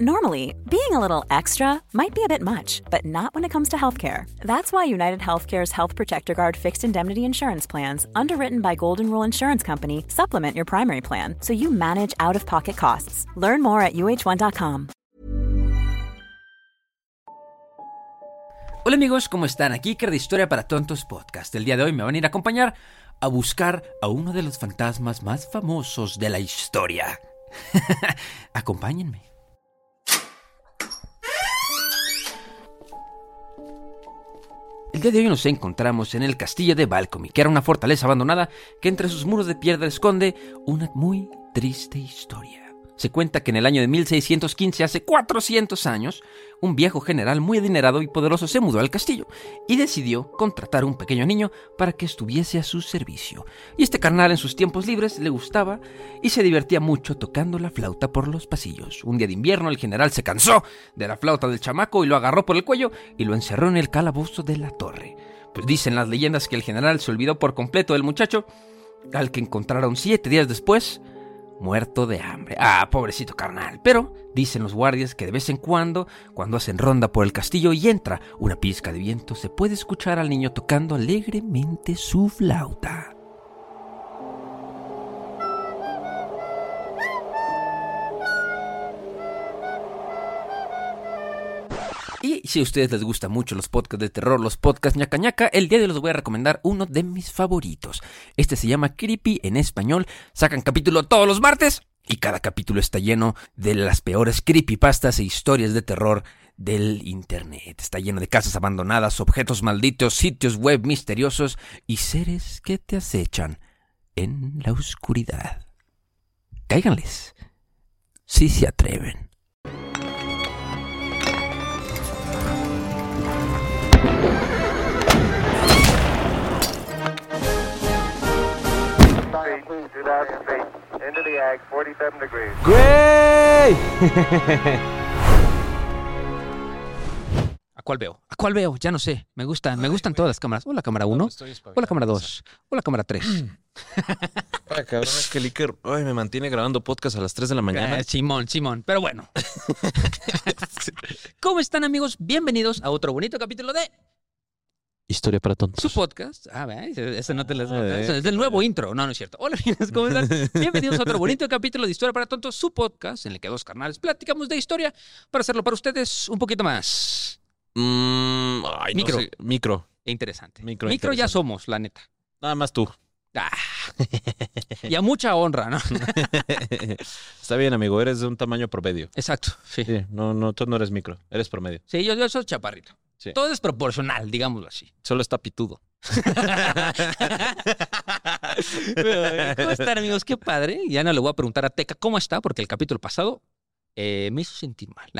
Normally, being a little extra might be a bit much, but not when it comes to healthcare. That's why United Healthcare's Health Protector Guard fixed indemnity insurance plans, underwritten by Golden Rule Insurance Company, supplement your primary plan so you manage out of pocket costs. Learn more at uh1.com. Hola amigos, ¿cómo están? Aquí Iker de Historia para Tontos Podcast. El día de hoy me van a ir a acompañar a buscar a uno de los fantasmas más famosos de la historia. Acompáñenme. El día de hoy nos encontramos en el castillo de Balcomy, que era una fortaleza abandonada que entre sus muros de piedra esconde una muy triste historia. Se cuenta que en el año de 1615, hace 400 años, un viejo general muy adinerado y poderoso se mudó al castillo y decidió contratar a un pequeño niño para que estuviese a su servicio. Y este carnal en sus tiempos libres le gustaba y se divertía mucho tocando la flauta por los pasillos. Un día de invierno el general se cansó de la flauta del chamaco y lo agarró por el cuello y lo encerró en el calabozo de la torre. Pues dicen las leyendas que el general se olvidó por completo del muchacho, al que encontraron siete días después muerto de hambre. Ah, pobrecito carnal. Pero dicen los guardias que de vez en cuando, cuando hacen ronda por el castillo y entra una pizca de viento, se puede escuchar al niño tocando alegremente su flauta. Y si a ustedes les gustan mucho los podcasts de terror, los podcasts ñaca ñaca, el día de hoy les voy a recomendar uno de mis favoritos. Este se llama Creepy en español. Sacan capítulo todos los martes y cada capítulo está lleno de las peores creepypastas e historias de terror del Internet. Está lleno de casas abandonadas, objetos malditos, sitios web misteriosos y seres que te acechan en la oscuridad. Cáiganles, si se atreven. ¡Güey! ¿A cuál veo? ¿A cuál veo? Ya no sé. Me gustan, me gustan todas las cámaras. Hola cámara 1. Hola cámara 2. Hola cámara 3. Para cabrón, es que el Iker ay, me mantiene grabando podcast a las 3 de la mañana. Eh, Simón, Simón. Pero bueno. ¿Cómo están amigos? Bienvenidos a otro bonito capítulo de Historia para su tontos. podcast. Ah. Ese no te lo Eh. Ese es el nuevo intro. No, no es cierto. Hola, ¿cómo están? Bienvenidos a otro bonito capítulo de Historia para Tontos, su podcast, en el que dos carnales platicamos de historia para hacerlo para ustedes un poquito más Mm, ay, no Micro. sé. Micro. interesante. Micro ya interesante. somos, la neta. Nada más tú. Ah. y a mucha honra, ¿no? Está bien, amigo. Eres de un tamaño promedio. Exacto, sí. Sí, no, no, tú no eres micro. Eres promedio. Sí, yo, yo soy chaparrito. Sí. Todo es proporcional, digámoslo así. Solo está pitudo. ¿Cómo están, amigos? Qué padre. Ya no le voy a preguntar a Teca cómo está, porque el capítulo pasado eh, me hizo sentir mal.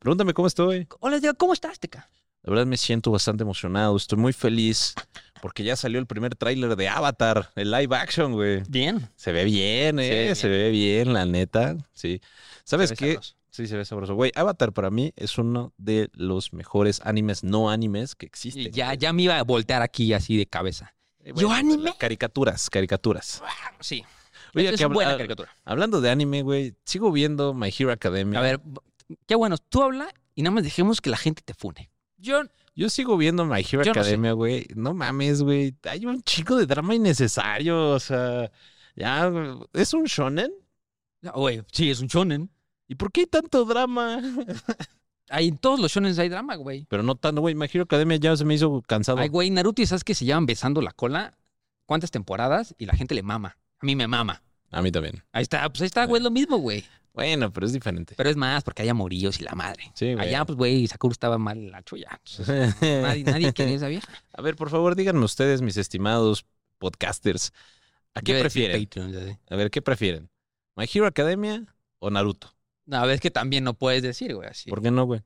Pregúntame cómo estoy. Hola, Teca, ¿cómo estás, Teca? La verdad me siento bastante emocionado. Estoy muy feliz porque ya salió el primer tráiler de Avatar, el live action, güey. Bien. Se ve bien, Se ve eh. Se ve bien, la neta. Sí. ¿Sabes qué? sabroso. Sí, se ve sabroso. Güey, Avatar para mí es uno de los mejores animes no animes que existen. Y ya, ya me iba a voltear aquí así de cabeza. Eh, ¿Yo anime? Caricaturas, caricaturas. Sí. Oye, es que buena ah, caricatura. Hablando de anime, güey, sigo viendo My Hero Academia. A ver, qué bueno. Tú habla y nada más dejemos que la gente te fune. Yo, Yo sigo viendo My Hero. Academia, güey. No, mames, güey. Hay un chico de drama innecesario. O sea, ya, ¿es un shonen? güey, sí, es un shonen. ¿Y por qué hay tanto drama? Hay, en todos los shonens hay drama, güey. Pero no tanto, güey. My Hero Academia ya se me hizo cansado. Ay, güey, Naruto y Sasuke se llevan besando la cola. ¿Cuántas temporadas? Y la gente le mama. A mí me mama. A mí también. Ahí está, pues ahí está, güey, lo mismo, güey. Bueno, pero es diferente. Pero es más, porque hay amoríos y la madre. Sí, güey. Allá, pues, güey, Sakura estaba mal la chulla. Nadie, nadie quería esa vieja. A ver, por favor, díganme ustedes, mis estimados podcasters, ¿a qué Yo prefieren? Patreon. A ver, ¿qué prefieren? ¿My Hero Academia o Naruto? No, es que también no puedes decir, güey, así. ¿Por qué no, güey?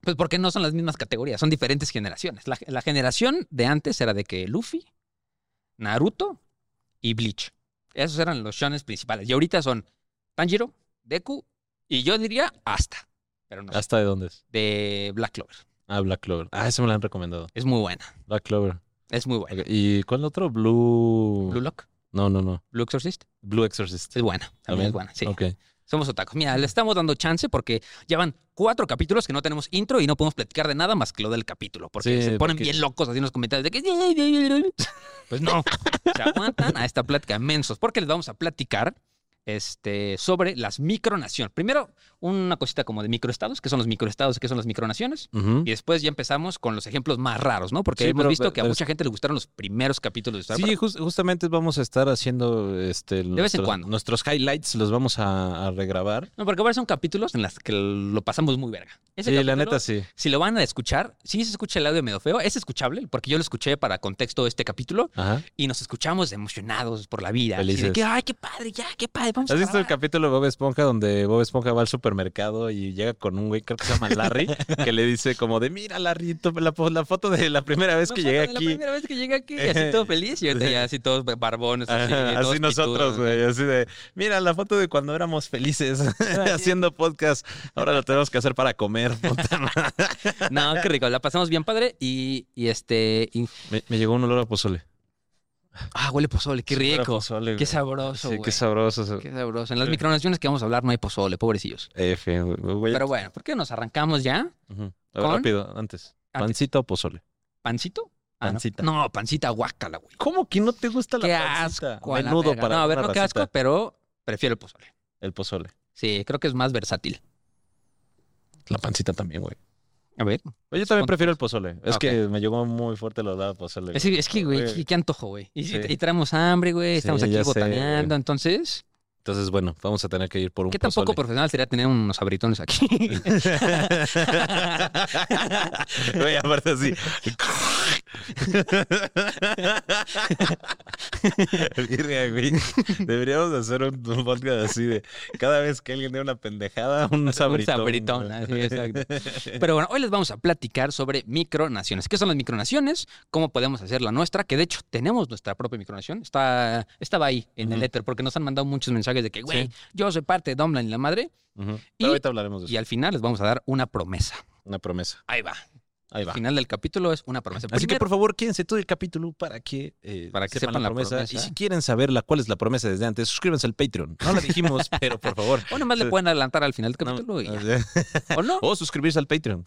Pues porque no son las mismas categorías, son diferentes generaciones. La, la generación de antes era de que Luffy, Naruto y Bleach. Esos eran los shones principales. Y ahorita son Tanjiro, Deku y yo diría hasta. Pero no sé, ¿Hasta de dónde es? de Black Clover. Ah, Black Clover. Ah, ese me lo han recomendado. Es muy buena. Black Clover. Es muy buena. ¿Y cuál otro? Blue... Blue Lock, No, no, no. Blue Exorcist. Blue Exorcist. Es buena. También es buena, sí. Ok. Somos otakus. Mira, le estamos dando chance porque ya van cuatro capítulos que no tenemos intro y no podemos platicar de nada más que lo del capítulo. Porque Sí, se ponen porque- bien locos así en los comentarios de que... Pues no, se aguantan a esta plática mensos porque les vamos a platicar este, sobre las micronaciones. Primero, una cosita como de microestados, que son los microestados y qué son las micronaciones. Y después ya empezamos con los ejemplos más raros, ¿no? Porque Sí, hemos pero- visto que a mucha gente le gustaron los primeros capítulos de Star Sí, justamente vamos a estar haciendo este, vez en nuestros, cuando. nuestros highlights, los vamos a, a regrabar. No, porque ahora son capítulos en los que lo pasamos muy verga. Ese Sí, la neta sí. Si lo van a escuchar, sí se escucha el audio medio feo, es escuchable, porque yo lo escuché para contexto de este capítulo Ajá. y nos escuchamos emocionados por la vida. así de Felices. que, ay, qué padre, ya, qué padre, vamos ¿Has visto el grabar". capítulo de Bob Esponja donde Bob Esponja va al supermercado y llega con un güey, creo que se llama Larry, que le dice como de, mira Larry, la, fo- la foto de la primera vez que llegué de La aquí. primera vez que llegué aquí, así todo feliz y ahorita ya así todos barbones. Así, Ajá, todos así nosotros, güey, así de, mira la foto de cuando éramos felices haciendo podcast, ahora lo tenemos que hacer para comer. puta. No, qué rico, la pasamos bien padre y, y este... y- me, me llegó un olor a pozole. Ah, huele pozole, qué rico. pozole, Qué sabroso, Sí, güey. qué sabroso. Qué sabroso. En las micronaciones que vamos a hablar no hay pozole, pobrecillos. F, güey. Pero bueno, ¿por qué nos arrancamos ya? Ujú. A ver, ¿Con? Rápido, antes. ¿Pancita o pozole? ¿Pancito? Ah. Pancita. No, pancita guácala, güey. ¿Cómo que no te gusta la Qué pancita? asco. la Menudo para No, a ver, no, qué asco, pero prefiero el pozole. El pozole. Sí, creo que es más versátil. La pancita también, güey. A ver. Yo también prefiero el pozole. Es Ok. que me llegó muy fuerte el olor a pozole. Es, que- es que, güey, qué, qué antojo, güey. Y, Sí. y traemos hambre, güey. Estamos Sí, aquí sé, botaneando. Entonces, Entonces, bueno, vamos a tener que ir por un ¿qué tan poco pozole. profesional sería tener unos abritones aquí? Güey, aparte así. Virga, güey. Deberíamos hacer un, podcast así de cada vez que alguien dé una pendejada, un sabritón. Un sabritón, así, exacto. Pero bueno, hoy les vamos a platicar sobre micronaciones. ¿Qué son las micronaciones? ¿Cómo podemos hacer la nuestra? Que de hecho tenemos nuestra propia micronación. Está, estaba ahí en el éter porque nos han mandado muchos mensajes de que, güey, Sí. yo soy parte de Dumbline y la madre. Pero ahorita hablaremos de eso. Y al final les vamos a dar una promesa. Una promesa. Ahí va. Ahí va. Al final del capítulo es una promesa. Así que por favor, quédense todo el capítulo para que, eh, Para que sepan la promesa. Y si quieren saber la, cuál es la promesa desde antes, suscríbanse al Patreon. No la dijimos, pero por favor. O nomás le pueden adelantar al final del No, capítulo y ya. o sea, ¿O no? o suscribirse al Patreon.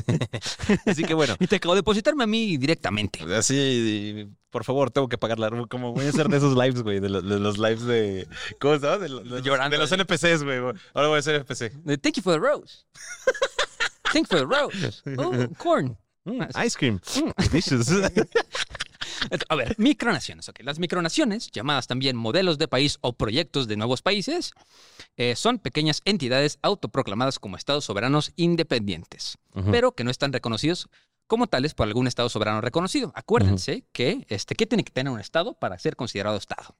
Así que bueno, Y te acabo de depositarme a mí directamente. así, por favor, tengo que pagar la Como voy a hacer de esos lives, güey, de, lo- de los lives de. ¿Cómo se llama? De, lo- de los- Llorando. de los NPCs, güey. Ahora voy a hacer NPC. Thank you for the rose. Thank you for the rose. Oh, corn. Mm, ice cream. Mm. A ver, micronaciones. ok. Las micronaciones, llamadas también modelos de país o proyectos de nuevos países, eh, son pequeñas entidades autoproclamadas como estados soberanos independientes, pero que no están reconocidos como tales por algún estado soberano reconocido. Acuérdense que, este, ¿qué tiene que tener un estado para ser considerado estado?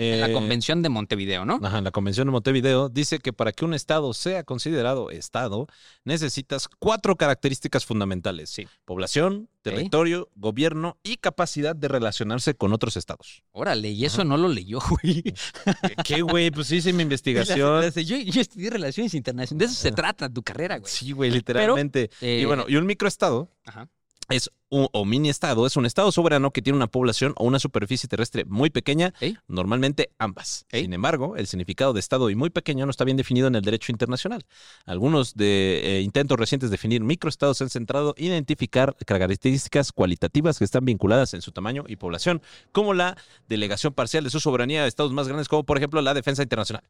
En la Eh, Convención de Montevideo, ¿no? Ajá, la Convención de Montevideo dice que para que un estado sea considerado estado, necesitas cuatro características fundamentales. Sí. Población, territorio, gobierno y capacidad de relacionarse con otros estados. Órale, y eso no lo leyó, güey. ¿Qué, güey? Pues hice mi investigación. Yo, yo estudié Relaciones Internacionales. De eso se trata tu carrera, güey. Sí, güey, literalmente. Eh, y bueno, y un microestado Ajá. Es un, o mini estado, es un estado soberano que tiene una población o una superficie terrestre muy pequeña, normalmente ambas. Sin embargo, el significado de estado y muy pequeño no está bien definido en el derecho internacional. Algunos de eh, intentos recientes de definir microestados se han centrado en identificar características cualitativas que están vinculadas en su tamaño y población, como la delegación parcial de su soberanía a estados más grandes, como por ejemplo la defensa internacional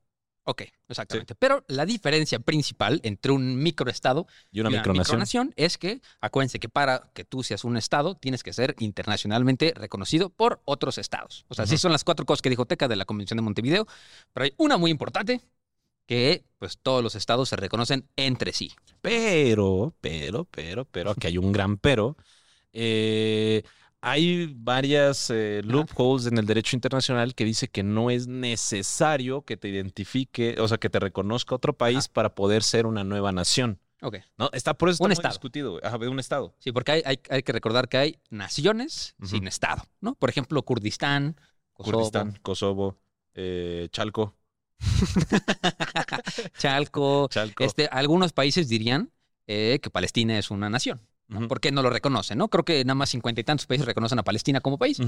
Ok, exactamente. Pero la diferencia principal entre un microestado y una y micronación. micronación es que, acuérdense que para que tú seas un estado, tienes que ser internacionalmente reconocido por otros estados. O sea, sí Ujú. son las cuatro cosas que dijo Teca de la Convención de Montevideo, pero hay una muy importante, que pues todos los estados se reconocen entre sí. Pero, pero, pero, pero, aquí hay un gran pero. Eh, hay varias eh, loopholes en el derecho internacional que dice que no es necesario que te identifique, o sea, que te reconozca otro país para poder ser una nueva nación. Ok. ¿no? Está por eso está Un muy estado. discutido. Ajá, un estado. Sí, porque hay, hay, hay que recordar que hay naciones sin estado, ¿no? Por ejemplo, Kurdistán, Kosovo, Kurdistán, Kosovo, eh, Chalco, Chalco. Chalco. Este, algunos países dirían eh, que Palestina es una nación. Ujú. ¿Por qué no lo reconocen? ¿no? Creo que nada más cincuenta y tantos países reconocen a Palestina como país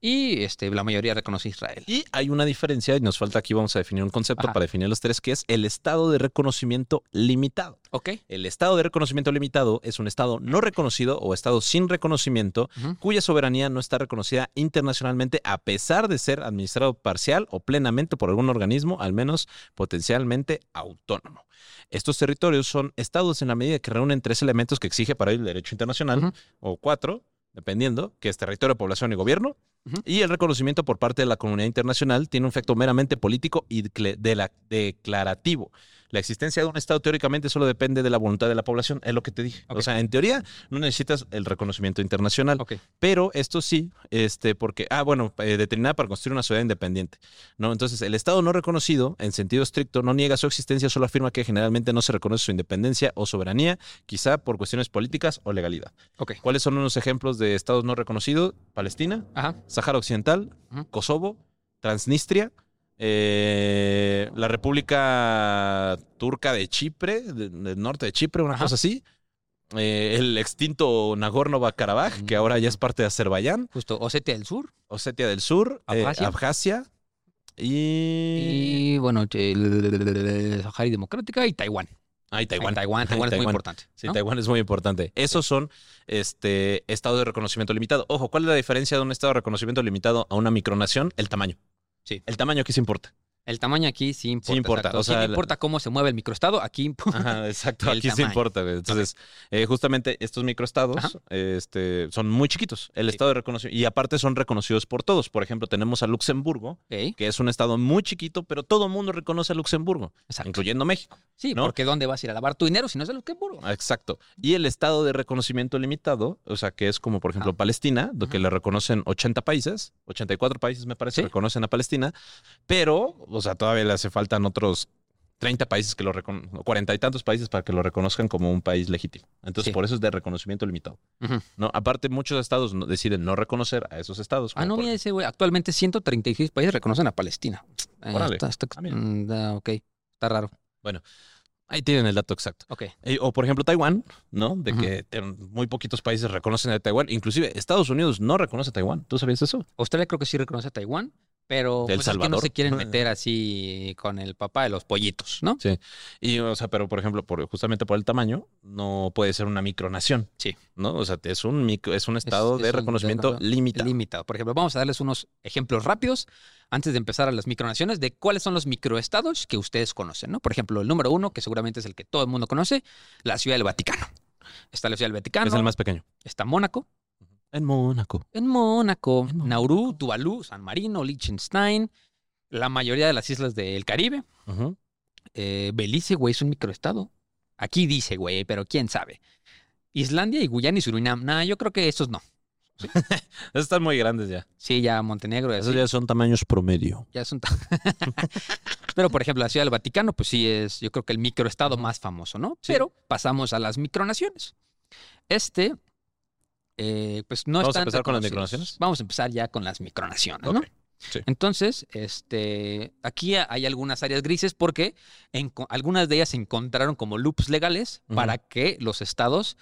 y este, la mayoría reconoce a Israel. Y hay una diferencia, y nos falta aquí, vamos a definir un concepto Ajá. para definir los tres, que es el estado de reconocimiento limitado. Ok. El estado de reconocimiento limitado es un estado no reconocido o estado sin reconocimiento cuya soberanía no está reconocida internacionalmente a pesar de ser administrado parcial o plenamente por algún organismo, al menos potencialmente autónomo. Estos territorios son estados en la medida que reúnen tres elementos que exige para el derecho internacional, o cuatro, dependiendo, que es territorio, población y gobierno. Y el reconocimiento por parte de la comunidad internacional tiene un efecto meramente político y cle- de la- declarativo. La existencia de un Estado teóricamente solo depende de la voluntad de la población, es lo que te dije. O sea, en teoría no necesitas el reconocimiento internacional. Ok. Pero esto sí, este, porque, ah, bueno, eh, determinada para construir una sociedad independiente. ¿no? Entonces, el Estado no reconocido, en sentido estricto, no niega su existencia, solo afirma que generalmente no se reconoce su independencia o soberanía, quizá por cuestiones políticas o legalidad. Ok. ¿Cuáles son unos ejemplos de Estados no reconocidos? Palestina, Ajá. Sáhara Occidental. Kosovo, Transnistria, eh, la República Turca de Chipre, de- del norte de Chipre, una Ajá. cosa así. eh, el extinto Nagorno-Karabaj, que ahora ya es parte de Azerbaiyán. Justo Osetia del Sur. Osetia del Sur, eh, Abjasia. Y... Y bueno, Sahara Democrática y Taiwán. Ay, Taiwán. Taiwán, Taiwán es muy importante. Sí. Taiwán es muy importante. Esos son este, estados de reconocimiento limitado. Ojo, ¿cuál es la diferencia de un estado de reconocimiento limitado a una micronación? El tamaño. Sí. El tamaño aquí se importa. El tamaño aquí sí importa. importa, exacto. o Sí sea, no la- importa cómo se mueve el microestado, aquí importa. Ajá, exacto. Aquí sí importa. güey. Entonces, eh, justamente estos microestados Ajá. este, son muy chiquitos. El Sí. estado de reconocimiento. Y aparte son reconocidos por todos. Por ejemplo, tenemos a Luxemburgo, que es un estado muy chiquito, pero todo el mundo reconoce a Luxemburgo, exacto. incluyendo México. Sí, ¿no? porque ¿dónde vas a ir a lavar tu dinero si no es el Luxemburgo? Exacto. Y el estado de reconocimiento limitado, o sea, que es como, por ejemplo, Ah. Palestina, do que le reconocen 80 países, 84 países me parece, Sí. reconocen a Palestina, pero, o sea, todavía le hace faltan otros 30 países que lo reconocen, 40 y tantos países para que lo reconozcan como un país legítimo. Entonces, Sí. por eso es de reconocimiento limitado. ¿no? Aparte, muchos estados no- deciden no reconocer a esos estados. Ah, no, por- mira ese güey. Actualmente 136 países reconocen a Palestina. Eh, está, está- Ah, mm, ok, está raro. Ahí tienen el dato exacto. Ok. Eh, O por ejemplo Taiwán, ¿no? De que muy poquitos países reconocen a Taiwán. Inclusive Estados Unidos no reconoce a Taiwán. ¿Tú sabías eso? Australia creo que sí reconoce a Taiwán, pero pues, es que no se quieren meter así con el papá de los pollitos, ¿no? Sí. Y, o sea, pero por ejemplo, por, justamente por el tamaño, no puede ser una micronación. Sí. ¿No? O sea, es un micro, es un estado es de un- de reconocimiento recono- limitado. Limitado. Por ejemplo, vamos a darles unos ejemplos rápidos antes de empezar a las micronaciones de cuáles son los microestados que ustedes conocen, ¿no? Por ejemplo, el número uno, que seguramente es el que todo el mundo conoce, la Ciudad del Vaticano. Está la Ciudad del Vaticano, es el más pequeño. está Mónaco, En Mónaco. en Mónaco, En. Nauru, Tuvalu, San Marino, Liechtenstein, la mayoría de las islas del Caribe, eh, Belice, güey, es un microestado. Aquí dice, güey, pero quién sabe. Islandia y Guyana y Surinam. Nah, yo creo que estos no. Esos están muy grandes ya. Sí, ya Montenegro. Esos así. ya son tamaños promedio. Ya ta- Pero, por ejemplo, la Ciudad del Vaticano, pues sí es, yo creo que el microestado más famoso, ¿no? Sí. Pero pasamos a las micronaciones. Este, eh, pues no ¿Vamos a empezar con las micronaciones? Vamos a empezar ya con las micronaciones, ¿no? Sí. Entonces, este, aquí hay algunas áreas grises porque en, algunas de ellas se encontraron como loops legales para que los estados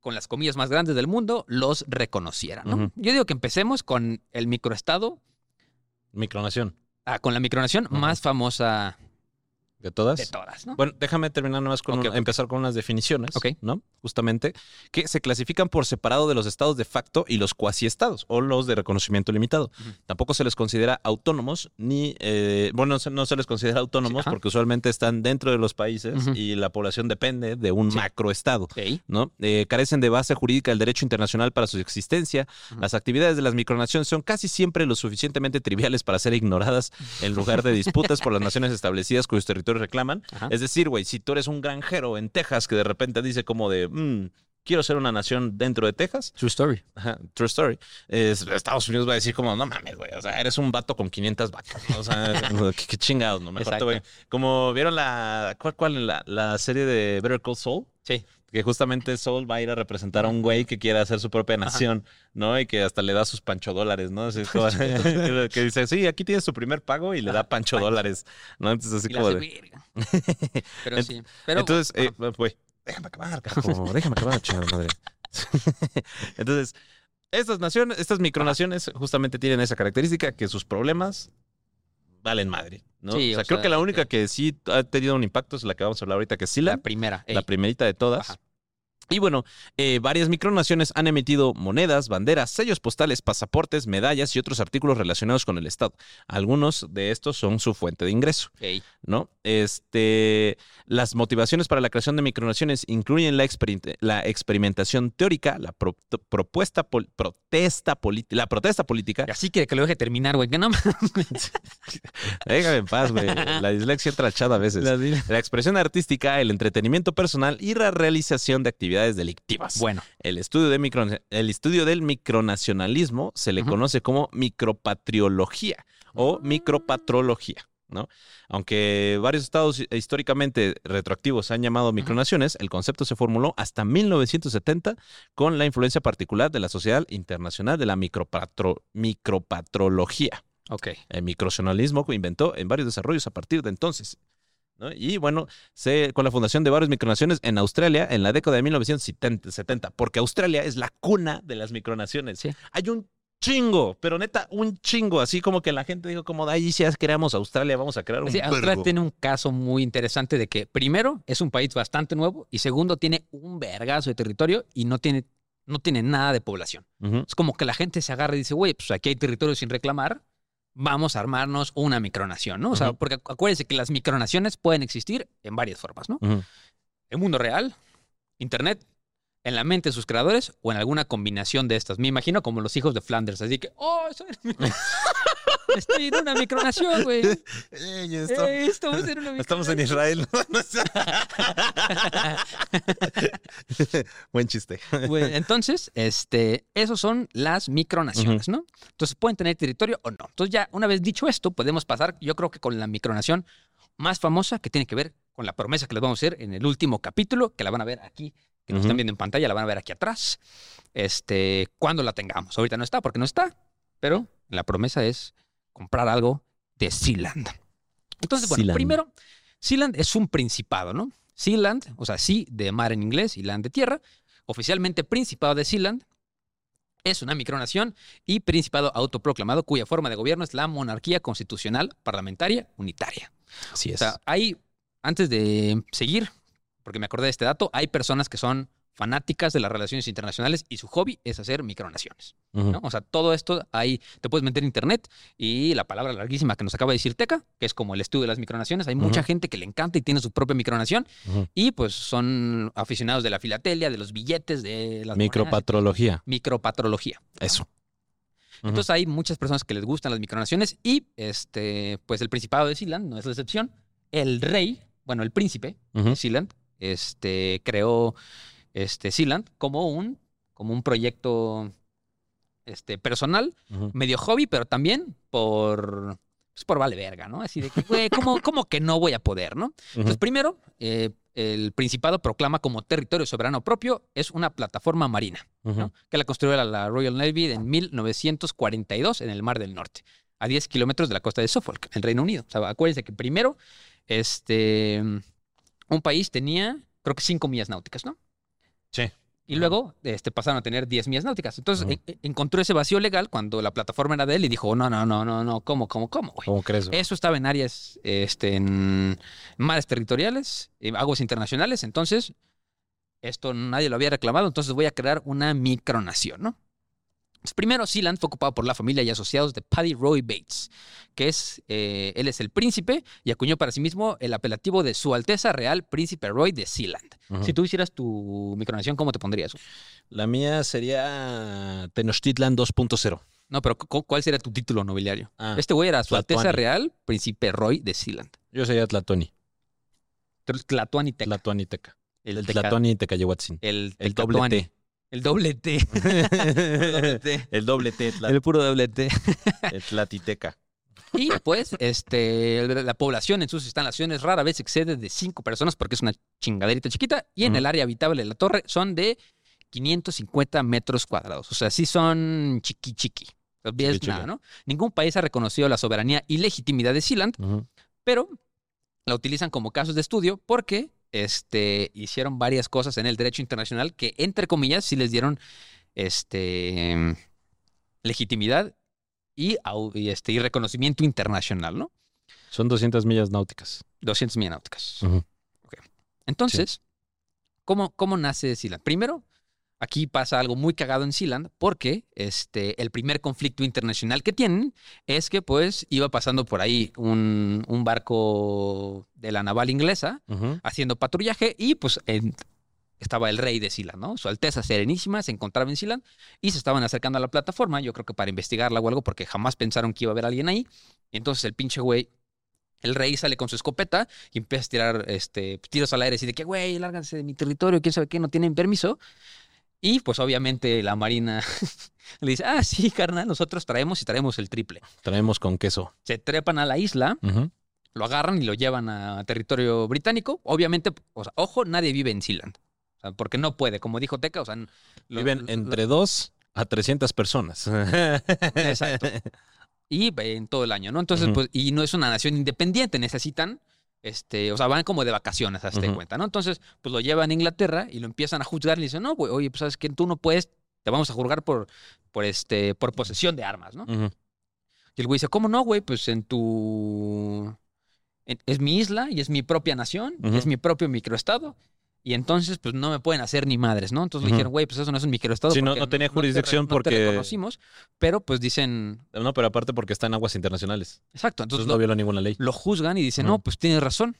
con las comillas más grandes del mundo los reconocieran, ¿no? Yo digo que empecemos con el microestado Micronación. Ah, con la micronación más famosa ¿De todas? de todas, ¿no? Bueno, déjame terminar nomás con Ok, un- ok. empezar con unas definiciones, Ok. ¿no? Justamente, que se clasifican por separado de los estados de facto y los cuasi-estados, o los de reconocimiento limitado. Tampoco se les considera autónomos, ni, eh, bueno, no se- les considera autónomos Sí, porque usualmente están dentro de los países y la población depende de un Sí. macroestado. ¿no? Eh, carecen de base jurídica del derecho internacional para su existencia. Las actividades de las micronaciones son casi siempre lo suficientemente triviales para ser ignoradas en lugar de disputas por las naciones establecidas cuyos territorios reclaman. Ajá. Es decir, güey, si tú eres un granjero en Texas que de repente dice como de, "Mm, quiero ser una nación dentro de Texas, True story. Ajá, true story, es- Estados Unidos va a decir como, no mames, güey, o sea, eres un vato con 500 vacas, ¿no? o sea, qué, qué chingados, ¿no? Mejor te voy- Como vieron la, ¿cuál, cuál? La, la serie de Better Call Saul, Sí. Que justamente Saul va a ir a representar a un güey que quiere hacer su propia nación, ¿no? Y que hasta le da sus pancho dólares, ¿no? Así es como- que dice, sí, aquí tienes su primer pago y le da pancho pancho. dólares, ¿no? Entonces así Y la como hace de... Pero sí. Pero, Entonces, eh, ajá. güey, déjame acabar, carajo, déjame acabar, chingada madre. Entonces, estas naciones, estas micronaciones justamente tienen esa característica que sus problemas valen madre, ¿no? Sí, o sea, o creo sea, que la única que sí ha tenido un impacto es la que vamos a hablar ahorita, que es La Sila, primera. ey. la primerita de todas. Ajá. Y bueno, eh, varias micronaciones han emitido monedas, banderas, sellos postales, pasaportes, medallas y otros artículos relacionados con el Estado. Algunos de estos son su fuente de ingreso. ¿no? Este, las motivaciones para la creación de micronaciones incluyen la, experin- la experimentación teórica, la pro- propuesta pol- protesta política, la protesta política. Y Así quiere que lo deje terminar, güey. Que no Déjame en paz, güey. La dislexia chat a veces. La expresión artística, el entretenimiento personal y la realización de actividades delictivas. Bueno, El estudio, de micro- el estudio del micronacionalismo se le conoce como micropatriología o micropatrología. ¿no? Aunque varios estados históricamente retroactivos se han llamado micronaciones, el concepto se formuló hasta 1970 con la influencia particular de la Sociedad Internacional de la Micropatro- Micropatrología. ok. El micronacionalismo inventó en varios desarrollos a partir de entonces. ¿No? Y bueno, se, con la fundación de varias micronaciones en Australia en la década de 1970, porque Australia es la cuna de las micronaciones. Sí. Hay un chingo, pero neta, un chingo. Así como que la gente dijo, como ahí si ya creamos Australia, vamos a crear un Sí, Australia vergo". tiene un caso muy interesante de que, primero, es un país bastante nuevo y segundo, tiene un vergazo de territorio y no tiene, no tiene nada de población. Es como que la gente se agarra y dice, güey, pues aquí hay territorio sin reclamar, vamos a armarnos una micronación, ¿no? O sea, porque acu- acuérdense que las micronaciones pueden existir en varias formas, ¿no? Ujú. El mundo real, internet, en la mente de sus creadores o en alguna combinación de estas. Me imagino como los hijos de Flanders, así que, oh, soy- estoy en una micronación, güey. Eh, estamos en una Estamos en Israel. Buen chiste. Entonces, este, esos son las micronaciones, ¿no? Entonces pueden tener territorio o no. Entonces ya una vez dicho esto, podemos pasar, yo creo que con la micronación más famosa que tiene que ver con la promesa que les vamos a hacer en el último capítulo, que la van a ver aquí, que nos están viendo en pantalla, la van a ver aquí atrás, este, cuando la tengamos. Ahorita no está porque no está, pero la promesa es comprar algo de Sealand. Entonces, bueno, Sealand. primero, Sealand es un principado, ¿no? Sealand, o sea, sí de mar en inglés y land de tierra, oficialmente Principado de Sealand, es una micronación y principado autoproclamado cuya forma de gobierno es la monarquía constitucional parlamentaria unitaria. Así O es. sea, hay, antes de seguir, porque me acordé de este dato, hay personas que son fanáticas de las relaciones internacionales y su hobby es hacer micronaciones. O sea, todo esto ahí te puedes meter en internet y la palabra larguísima que nos acaba de decir Teca, que es como el estudio de las micronaciones, hay mucha gente que le encanta y tiene su propia micronación y pues son aficionados de la filatelia, de los billetes, de las monedas, Micropatrología. micropatrología. Eso. Entonces hay muchas personas que les gustan las micronaciones y este, pues el Principado de Sealand no es la excepción. El rey, bueno, el príncipe de Sealand, este, creó este, Sealand como un, como un proyecto este, personal, medio hobby, pero también por, pues por vale verga, ¿no? Así de que, güey, ¿cómo, cómo que no voy a poder, no? Entonces, primero, eh, el Principado proclama como territorio soberano propio, es una plataforma marina. ¿no? que la construyó la, la Royal Navy en 1942 en el Mar del Norte, a 10 kilómetros de la costa de Suffolk, en Reino Unido. O sea, acuérdense que primero, este, un país tenía, creo que 5 millas náuticas, ¿no? Sí. Y luego este, pasaron a tener 10 millas náuticas. Entonces en- en- encontró ese vacío legal cuando la plataforma era de él y dijo, no, no, no, no, no, ¿cómo, cómo, cómo, güey? ¿Cómo crees? güey? Eso estaba en áreas, este, en mares territoriales, en aguas internacionales, entonces esto nadie lo había reclamado, entonces voy a crear una micronación, ¿no? Pues primero, Sealand fue ocupado por la familia y asociados de Paddy Roy Bates, que es, eh, él es el príncipe y acuñó para sí mismo el apelativo de Su Alteza Real Príncipe Roy de Sealand. Si tú hicieras tu micronación, ¿cómo te pondrías? La mía sería Tenochtitlan 2.0. No, pero cu- ¿cuál sería tu título nobiliario? Ah, Este güey era Su Alteza. Real Príncipe Roy de Sealand. Yo sería Tlatoni. Tlatuani Teca. Tlatoni Teca. El, Teca- Tlatoni Tecayehuatzin. el, El doble. T. El doble T. doble T. El doble T. El puro doble T. el Tlatiteca. Y pues, este, la población en sus instalaciones rara vez excede de cinco personas porque es una chingaderita chiquita. Y en el área habitable de la torre son de 550 metros cuadrados. O sea, sí son chiqui chiqui. Es Chiqui, nada. ¿no? Ningún país ha reconocido la soberanía y legitimidad de Sealand, pero la utilizan como casos de estudio porque este, hicieron varias cosas en el derecho internacional que, entre comillas, sí les dieron este, legitimidad y, au- y, este, y reconocimiento internacional, ¿no? Son 200 millas náuticas. 200 millas náuticas. Entonces, ¿cómo, ¿cómo nace Sealand? Primero, aquí pasa algo muy cagado en Sealand porque este, el primer conflicto internacional que tienen es que pues iba pasando por ahí un, un barco de la naval inglesa haciendo patrullaje y pues en- estaba el rey de Sealand, ¿no? Su Alteza Serenísima se encontraba en Sealand y se estaban acercando a la plataforma, yo creo que para investigarla o algo, porque jamás pensaron que iba a haber alguien ahí. Entonces el pinche güey, el rey sale con su escopeta y empieza a tirar este, tiros al aire así de que, güey, lárganse de mi territorio, quién sabe qué, no tienen permiso. Y pues obviamente la marina le dice, ah, sí, carnal, nosotros traemos y traemos el triple. Traemos con queso. Se trepan a la isla, lo agarran y lo llevan a territorio británico. Obviamente, o sea, ojo, nadie vive en Sealand. O sea, porque no puede, como dijo Teca, o sea, lo- Viven lo- entre 2 a 300 personas. Exacto. y en todo el año, ¿no? Entonces, pues, y no es una nación independiente, necesitan, este, o sea, van como de vacaciones, hazte Ujú. cuenta, ¿no? Entonces, pues lo llevan a Inglaterra y lo empiezan a juzgar y le dicen, no, güey, oye, pues sabes que tú no puedes, te vamos a juzgar por, por este, por posesión de armas, ¿no? Y el güey dice, ¿cómo no, güey? Pues en tu... en- es mi isla y es mi propia nación, es mi propio microestado. Y entonces, pues no me pueden hacer ni madres, ¿no? Entonces le Ujú. dijeron, güey, pues eso no es un microestado. Sí, no- porque no tenía te jurisdicción re- no porque- te reconocimos, pero pues dicen, No, pero aparte porque está en aguas internacionales. exacto. Entonces Entonces no viola ninguna ley. lo juzgan y dicen, no, pues tienes razón.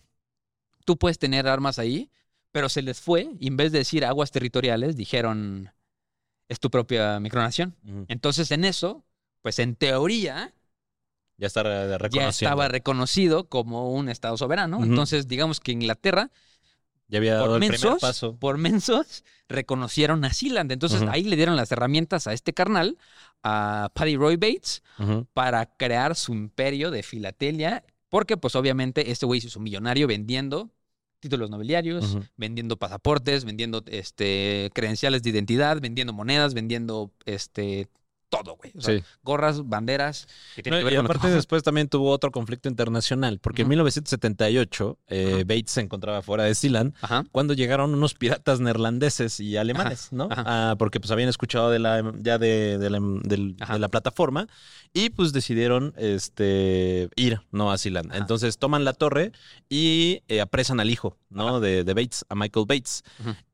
Tú puedes tener armas ahí, pero se les fue y en vez de decir aguas territoriales, dijeron, es tu propia micronación. Entonces en eso, pues en teoría, Ya está re- ya estaba reconocido como un estado soberano. Entonces, digamos que Inglaterra, Ya había dado por el primer mensos, paso. por mensos, reconocieron a Sealand. Entonces, ahí le dieron las herramientas a este carnal, a Paddy Roy Bates, para crear su imperio de filatelia, porque pues obviamente este güey se hizo millonario vendiendo títulos nobiliarios, vendiendo pasaportes, vendiendo este credenciales de identidad, vendiendo monedas, vendiendo este todo, güey. O sea, Sí. gorras, banderas. que tienen No, que ver y con aparte después también tuvo otro conflicto internacional, porque en Ujú. 1978 eh. Bates se encontraba fuera de Sealand cuando llegaron unos piratas neerlandeses y alemanes, ¿no? Ah, porque pues habían escuchado de la, ya de, de la, de la plataforma y pues decidieron este, ir, ¿no? A Sealand. Entonces toman la torre y eh, apresan al hijo, ¿no? De, de Bates, a Michael Bates.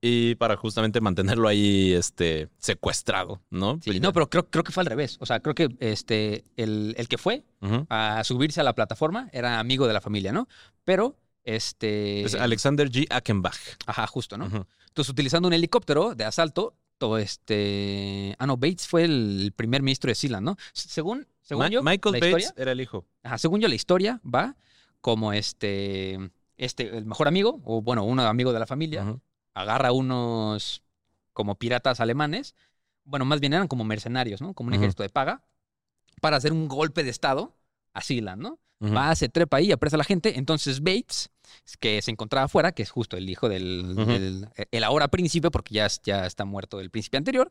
Y para justamente mantenerlo ahí este, secuestrado, ¿no? Sí, no, pero creo, creo que fue al revés. O sea, creo que este, el, el que fue a subirse a la plataforma era amigo de la familia, ¿no? Pero, este... Es Alexander G. Ackenbach. Ajá, justo, ¿no? Entonces, utilizando un helicóptero de asalto, todo este... Ah, no, Bates fue el primer ministro de Sealand, ¿no? Según, según Ma- yo, Michael Bates historia, era el hijo. ajá, según yo, la historia va como este... Este, el mejor amigo, o bueno, uno amigo de la familia, Ujú. agarra unos como piratas alemanes, bueno, más bien eran como mercenarios, ¿no? Como un ejército de paga, para hacer un golpe de estado a Sealand, ¿no? Va, se trepa ahí, apresa a la gente. Entonces Bates, que se encontraba afuera, que es justo el hijo del, el ahora príncipe, porque ya, ya está muerto el príncipe anterior,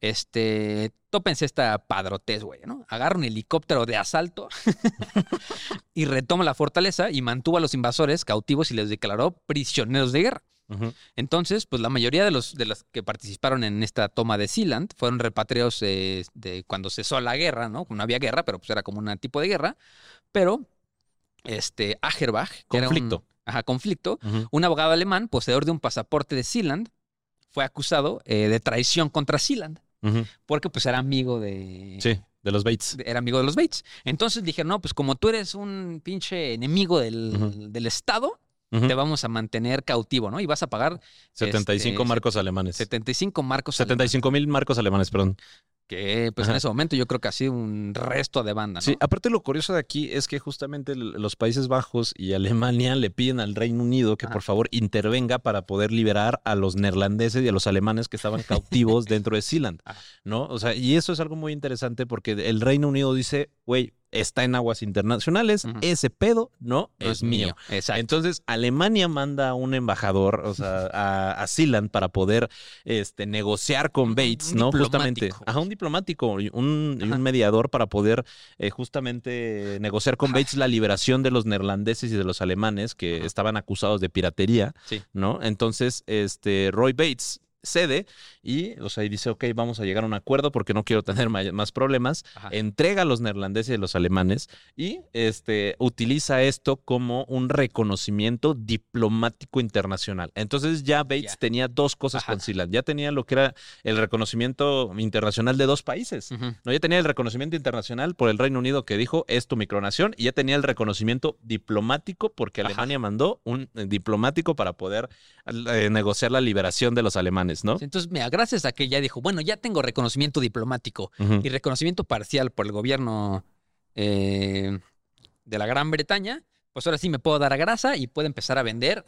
este, tópense esta padrotez, güey, ¿no? Agarra un helicóptero de asalto y retoma la fortaleza y mantuvo a los invasores cautivos y les declaró prisioneros de guerra. Ujú. Entonces, pues la mayoría de los, de los que participaron en esta toma de Sealand fueron repatriados eh, de cuando cesó la guerra, ¿no? No había guerra, pero pues era como un tipo de guerra. Pero, este, Agerbach, era un- Conflicto. ajá, conflicto, un abogado alemán, poseedor de un pasaporte de Sealand, fue acusado eh, de traición contra Sealand, porque pues era amigo de... Sí, de los Bates. Era amigo de los Bates. Entonces dijeron, no, pues como tú eres un pinche enemigo del, del Estado, te vamos a mantener cautivo, ¿no? Y vas a pagar 75 este, marcos alemanes. 75 marcos 75 mil marcos alemanes, perdón. Que pues en ese momento yo creo que ha sido un resto de banda, ¿no? Sí, aparte lo curioso de aquí es que justamente los Países Bajos y Alemania le piden al Reino Unido que Ajá. por favor intervenga para poder liberar a los neerlandeses y a los alemanes que estaban cautivos dentro de Sealand, Ajá. ¿no? O sea, y eso es algo muy interesante porque el Reino Unido dice, güey, está en aguas internacionales, ese pedo no, No es mío. Exacto. Entonces, Alemania manda a un embajador, o sea, a, a Sealand para poder este, negociar con Bates, un ¿no? Justamente. Ajá, un diplomático y un, y un Ajá. mediador para poder eh, justamente negociar con Ajá. Bates la liberación de los neerlandeses y de los alemanes que Ajá. estaban acusados de piratería, Sí. ¿no? Entonces, este, Roy Bates cede y, o sea, y dice, ok, vamos a llegar a un acuerdo porque no quiero tener más problemas Ajá. entrega a los neerlandeses y a los alemanes y este, utiliza esto como un reconocimiento diplomático internacional. Entonces ya Bates tenía dos cosas Ajá. con Sealand. Ya tenía lo que era el reconocimiento internacional de dos países. No, ya tenía el reconocimiento internacional por el Reino Unido que dijo es tu micronación y ya tenía el reconocimiento diplomático porque Ajá. Alemania mandó un eh, diplomático para poder eh, negociar la liberación de los alemanes, ¿no? Entonces, mira, gracias a que ya dijo, bueno, ya tengo reconocimiento diplomático y reconocimiento parcial por el gobierno eh, de la Gran Bretaña, pues ahora sí me puedo dar a grasa y puedo empezar a vender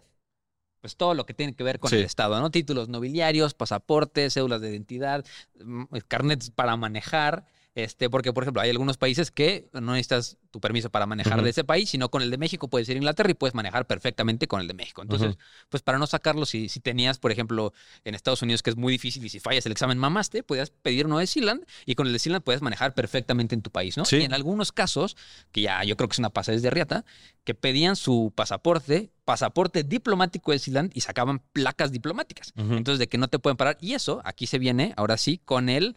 pues todo lo que tiene que ver con Sí. el Estado, ¿no? Títulos nobiliarios, pasaportes, cédulas de identidad, mm, carnets para manejar, este, porque por ejemplo hay algunos países que no necesitas tu permiso para manejar de ese país, sino con el de México puedes ir a Inglaterra y puedes manejar perfectamente con el de México. Entonces, pues para no sacarlo, si, si tenías, por ejemplo, en Estados Unidos, que es muy difícil y si fallas el examen mamaste, podías pedir uno de Sealand y con el de Sealand puedes manejar perfectamente en tu país, ¿no? Sí. Y en algunos casos, que ya yo creo que es una pasadez de riata, que pedían su pasaporte, pasaporte diplomático de Sealand y sacaban placas diplomáticas. Entonces, de que no te pueden parar. Y eso, aquí se viene, ahora sí, con el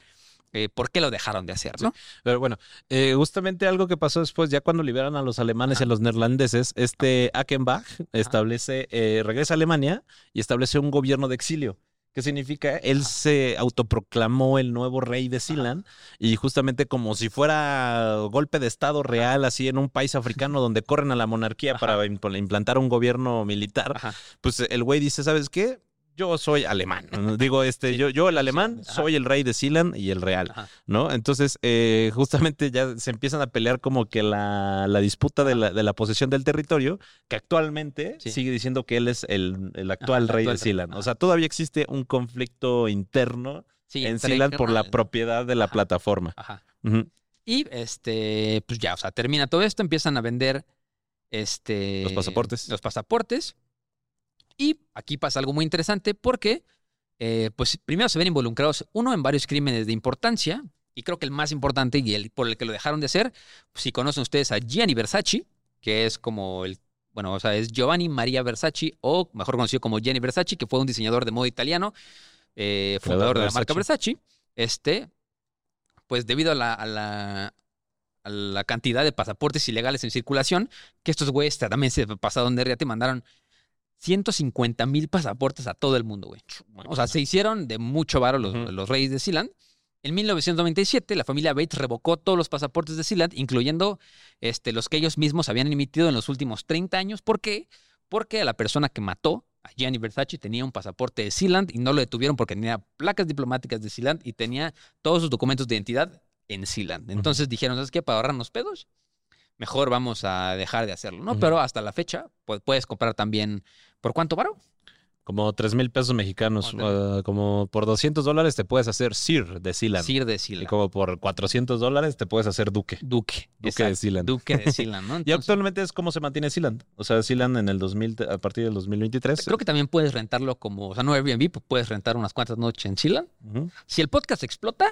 eh, por qué lo dejaron de hacer, ¿no? Pero bueno, eh, justamente algo que pasó después, ya cuando liberan a los alemanes y a los neerlandeses, este Ackenbach establece, eh, regresa a Alemania y establece un gobierno de exilio. ¿Qué significa? Él se autoproclamó el nuevo rey de Sealand y justamente como si fuera golpe de estado real, así en un país africano donde corren a la monarquía Ajá. para impl- implantar un gobierno militar, Ajá. pues el güey dice, ¿sabes qué? Yo soy alemán. Digo, este, yo, yo el alemán, soy el rey de Sealand y el real. Ajá. ¿no? Entonces, eh, justamente ya se empiezan a pelear como que la, la disputa de la, de la posesión del territorio, que actualmente Sí. sigue diciendo que él es el, el actual Ajá, rey actual de. Sealand. O sea, todavía existe un conflicto interno en Sealand por la propiedad de la Ajá. plataforma. Ajá. Y este, pues ya, o sea, termina todo esto, empiezan a vender este Los pasaportes. Los pasaportes. Y aquí pasa algo muy interesante porque, eh, pues primero se ven involucrados, uno, en varios crímenes de importancia, y creo que el más importante y el por el que lo dejaron de hacer, pues, si conocen ustedes a Gianni Versace, que es como el, bueno, o sea, es Giovanni Maria Versace, o mejor conocido como Gianni Versace, que fue un diseñador de moda italiano, eh, fundador de la marca Versace. Este, pues debido a la, a la, a la cantidad de pasaportes ilegales en circulación, que estos güeyes también se pasaron de riata y mandaron 150 mil pasaportes a todo el mundo, güey. O sea, se hicieron de mucho varo los, reyes de Sealand. En 1997, la familia Bates revocó todos los pasaportes de Sealand, incluyendo este, los que ellos mismos habían emitido en los últimos 30 años. ¿Por qué? Porque a la persona que mató a Gianni Versace tenía un pasaporte de Sealand y no lo detuvieron porque tenía placas diplomáticas de Sealand y tenía todos sus documentos de identidad en Sealand. Entonces dijeron, ¿sabes qué? Para ahorrarnos pedos, mejor vamos a dejar de hacerlo, ¿no? Pero hasta la fecha, pues puedes comprar también. ¿Por cuánto varo? Como 3 mil pesos mexicanos. Como ah, como por 200 dólares te puedes hacer Sir de Sealand. Sir de Y Sealand. como por 400 dólares te puedes hacer Duque. Duque. Duque exacto, de Sealand. Duque de Sealand, ¿no? Y actualmente es como se mantiene Sealand. O sea, Sealand en el 2000, a partir del 2023. creo que también puedes rentarlo como, o sea, no Airbnb, pues puedes rentar unas cuantas noches en. Ujú. Si el podcast explota,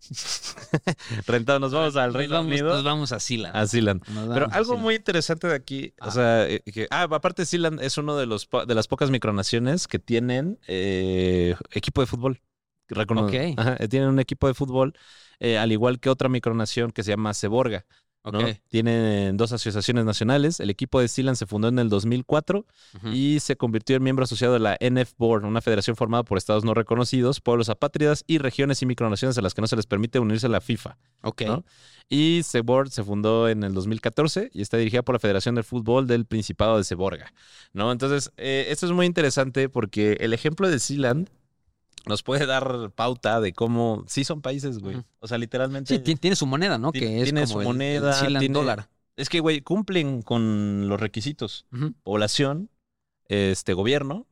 Rentado, nos vamos al nos Reino vamos, Unido. nos vamos a Sealand. A Sealand. Nos Pero algo muy interesante de aquí, o Ah. sea, eh, que, ah, aparte Sealand es uno de los de las pocas micronaciones que tienen eh, equipo de fútbol. Recono-. Ajá, eh, tienen un equipo de fútbol, eh, al igual que otra micronación que se llama Seborga. ¿No? Tienen dos asociaciones nacionales. El equipo de Sealand se fundó en el 2004 Ujú. y se convirtió en miembro asociado de la NF Board, una federación formada por estados no reconocidos, pueblos apátridas y regiones y micronaciones a las que no se les permite unirse a la FIFA. Ok. ¿no? Y Seborg se fundó en el 2014 y está dirigida por la Federación de Fútbol del Principado de Seborga, ¿no? Entonces, eh, esto es muy interesante porque el ejemplo de Sealand nos puede dar pauta de cómo sí son países, güey. O sea, literalmente Sí, ti- tiene su moneda, ¿no? Que es tiene como su el- moneda, el tiene- dólar. es que güey cumplen con los requisitos: población, este gobierno,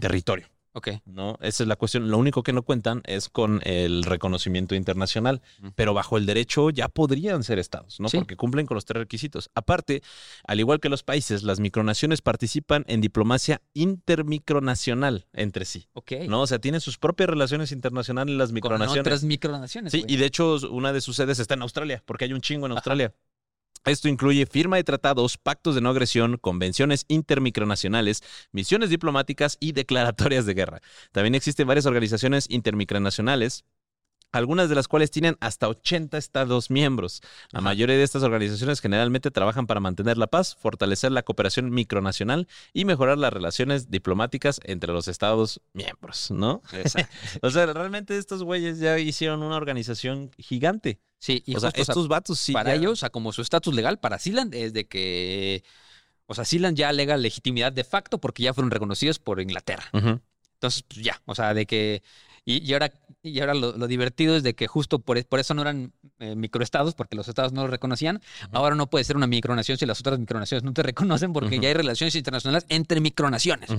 territorio. Ok. ¿no? Esa es la cuestión. Lo único que no cuentan es con el reconocimiento internacional, pero bajo el derecho ya podrían ser estados, ¿no? Sí. Porque cumplen con los tres requisitos. Aparte, al igual que los países, las micronaciones participan en diplomacia intermicronacional entre sí, Ok. ¿no? O sea, tienen sus propias relaciones internacionales las Con micronaciones. otras micronaciones. Sí, güey. y de hecho una de sus sedes está en Australia, porque hay un chingo en Australia. Esto incluye firma de tratados, pactos de no agresión, convenciones intermicronacionales, misiones diplomáticas y declaratorias de guerra. También existen varias organizaciones intermicronacionales, algunas de las cuales tienen hasta 80 estados miembros. La Ajá. mayoría de estas organizaciones generalmente trabajan para mantener la paz, fortalecer la cooperación micronacional y mejorar las relaciones diplomáticas entre los estados miembros, ¿no? Exacto. O sea, realmente estos güeyes ya hicieron una organización gigante. Sí, y o sea, justo, o sea, estos vatos sí. para ya- ellos, o sea, como su estatus legal, para Sealand es de que, o sea, Sealand ya alega legitimidad de facto porque ya fueron reconocidos por Inglaterra. Entonces, pues ya, o sea, de que, y, y ahora, y ahora lo, lo divertido es de que justo por, por eso no eran eh, microestados, porque los estados no los reconocían. Ahora no puede ser una micronación si las otras micronaciones no te reconocen porque ya hay relaciones internacionales entre micronaciones.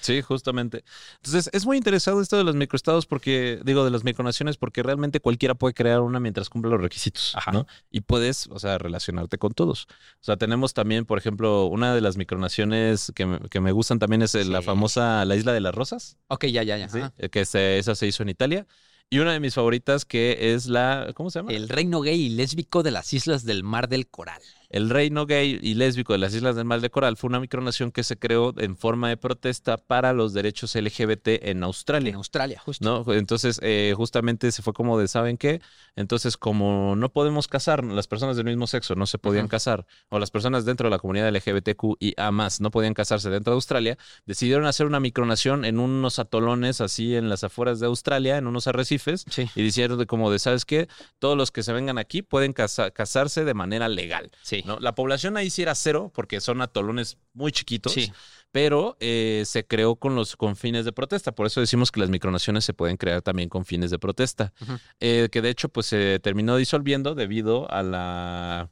Sí, justamente. Entonces, es muy interesante esto de los microestados porque, digo, de las micronaciones, porque realmente cualquiera puede crear una mientras cumple los requisitos, Ajá. ¿no? Y puedes, o sea, relacionarte con todos. O sea, tenemos también, por ejemplo, una de las micronaciones que me, que me gustan también es la famosa, la Isla de las Rosas, Ok, ya, ya, ya. Eh, que se- esa se hizo en Italia. Y una de mis favoritas que es la, ¿cómo se llama? El reino gay y lésbico de las islas del Mar del Coral. El reino gay y lésbico de las Islas del Mar de Coral fue una micronación que se creó en forma de protesta para los derechos LGBT en Australia. En Australia, justo. ¿No? Entonces, eh, justamente se fue como de, ¿saben qué? Entonces, como no podemos casar, las personas del mismo sexo no se podían casar, o las personas dentro de la comunidad LGBTQ y A no podían casarse dentro de Australia, decidieron hacer una micronación en unos atolones así en las afueras de Australia, en unos arrecifes, Sí, y dijeron de como de, ¿sabes qué? Todos los que se vengan aquí pueden casa- casarse de manera legal. sí. ¿No? La población ahí sí era cero, porque son atolones muy chiquitos, Sí. pero eh, se creó con los con fines de protesta. Por eso decimos que las micronaciones se pueden crear también con fines de protesta. Eh, que de hecho, pues se terminó disolviendo debido a la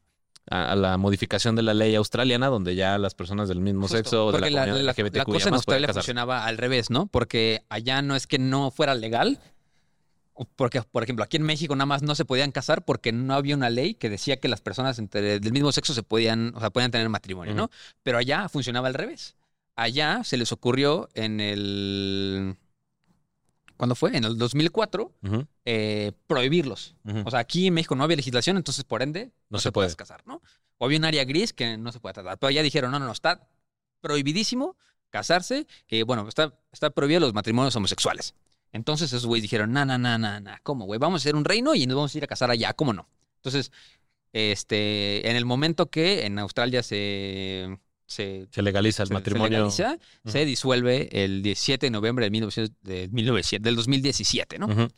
a, la modificación de la ley australiana, donde ya las personas del mismo Justo, sexo o de la la, comunidad la- LGBTQ la cosa en pueden Australia funcionaba al revés, ¿no? Porque allá no es que no fuera legal. Porque, por ejemplo, aquí en México nada más no se podían casar porque no había una ley que decía que las personas entre, del mismo sexo se podían, o sea, podían tener matrimonio, ¿no? Pero allá funcionaba al revés. Allá se les ocurrió en el... ¿Cuándo fue? En el 2004 Ujú, eh, prohibirlos. O sea, aquí en México no había legislación, entonces por ende no, se se, puede. puede casar, ¿no? O había un área gris que no se puede tratar. Pero allá dijeron, no, no, no, está prohibidísimo casarse, que bueno, está, está prohibido los matrimonios homosexuales. Entonces esos güeyes dijeron, no, no, no, no, no, ¿cómo, güey? Vamos a hacer un reino y nos vamos a ir a casar allá, ¿cómo no? Entonces, este, en el momento que en Australia se... se se legaliza el se- se matrimonio. se disuelve el 17 de noviembre de 1900 de 1900 del 2017, ¿no? Ujú.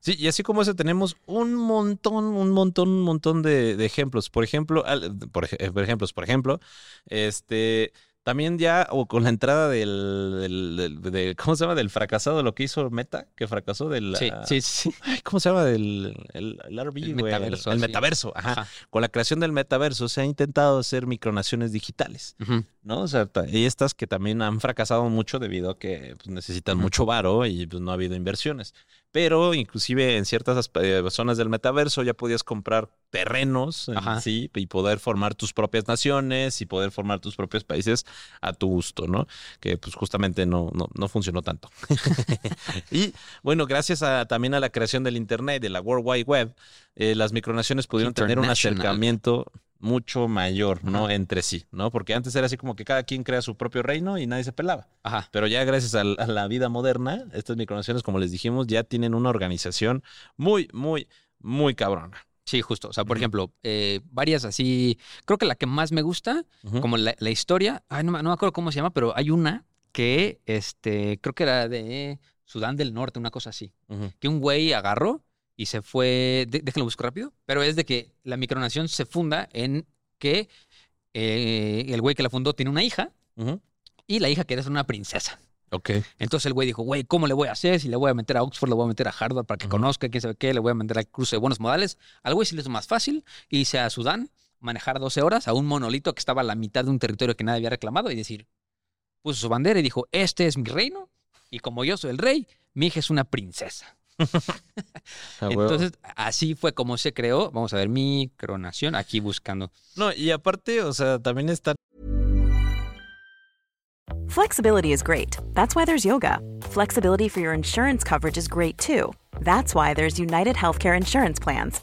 Sí, y así como ese tenemos un montón, un montón, un montón de, de ejemplos. Por ejemplo, por, eh, por ejemplos, por ejemplo, este también ya, o con la entrada del, del- del- de- ¿cómo se llama? Del fracasado, lo que hizo Meta, que fracasó del Sí, sí, sí. ay, ¿Cómo se llama? Del el, el RV, El güey, metaverso, El, sí. metaverso, ajá. Ajá. Con la creación del metaverso se ha intentado hacer micronaciones digitales. ¿no? O sea, y estas que también han fracasado mucho debido a que pues, necesitan mucho varo y pues no ha habido inversiones. Pero inclusive en ciertas eh, zonas del metaverso ya podías comprar terrenos, en Ajá. sí, y poder formar tus propias naciones y poder formar tus propios países a tu gusto, ¿no? Que pues justamente no, no, no funcionó tanto. y bueno, gracias a, también a la creación del Internet, de la World Wide Web, eh, las micronaciones pudieron tener un acercamiento mucho mayor, ¿no? Entre sí, ¿no? Porque antes era así como que cada quien crea su propio reino y nadie se pelaba. Ajá. Pero ya gracias a, la- a la vida moderna, estas micronaciones, como les dijimos, ya tienen una organización muy, muy, muy cabrona. Sí, justo. O sea, por ejemplo, eh, varias así. Creo que la que más me gusta, como la, la historia, ay, no, me- no me acuerdo cómo se llama, pero hay una que este, creo que era de Sudán del Norte, una cosa así. Que un güey agarró y se fue. de- déjenlo busco rápido. Pero es de que la micronación se funda en que eh, el güey que la fundó tiene una hija y la hija quiere ser una princesa. Ok. Entonces el güey dijo, güey, ¿cómo le voy a hacer? Si le voy a meter a Oxford, le voy a meter a Harvard para que conozca, quién sabe qué, le voy a meter al cruce de buenos modales. Al güey sí le hizo más fácil irse a Sudán, manejar 12 horas a un monolito que estaba a la mitad de un territorio que nadie había reclamado y decir, puso su bandera y dijo, este es mi reino Y como yo soy el rey, mi hija es una princesa. Entonces, así fue como se creó. Vamos a ver, micronación, aquí buscando. No, y aparte, o sea, también está Flexibility is great. That's why there's yoga. Flexibility for your insurance coverage is great too. That's why there's United Healthcare Insurance Plans.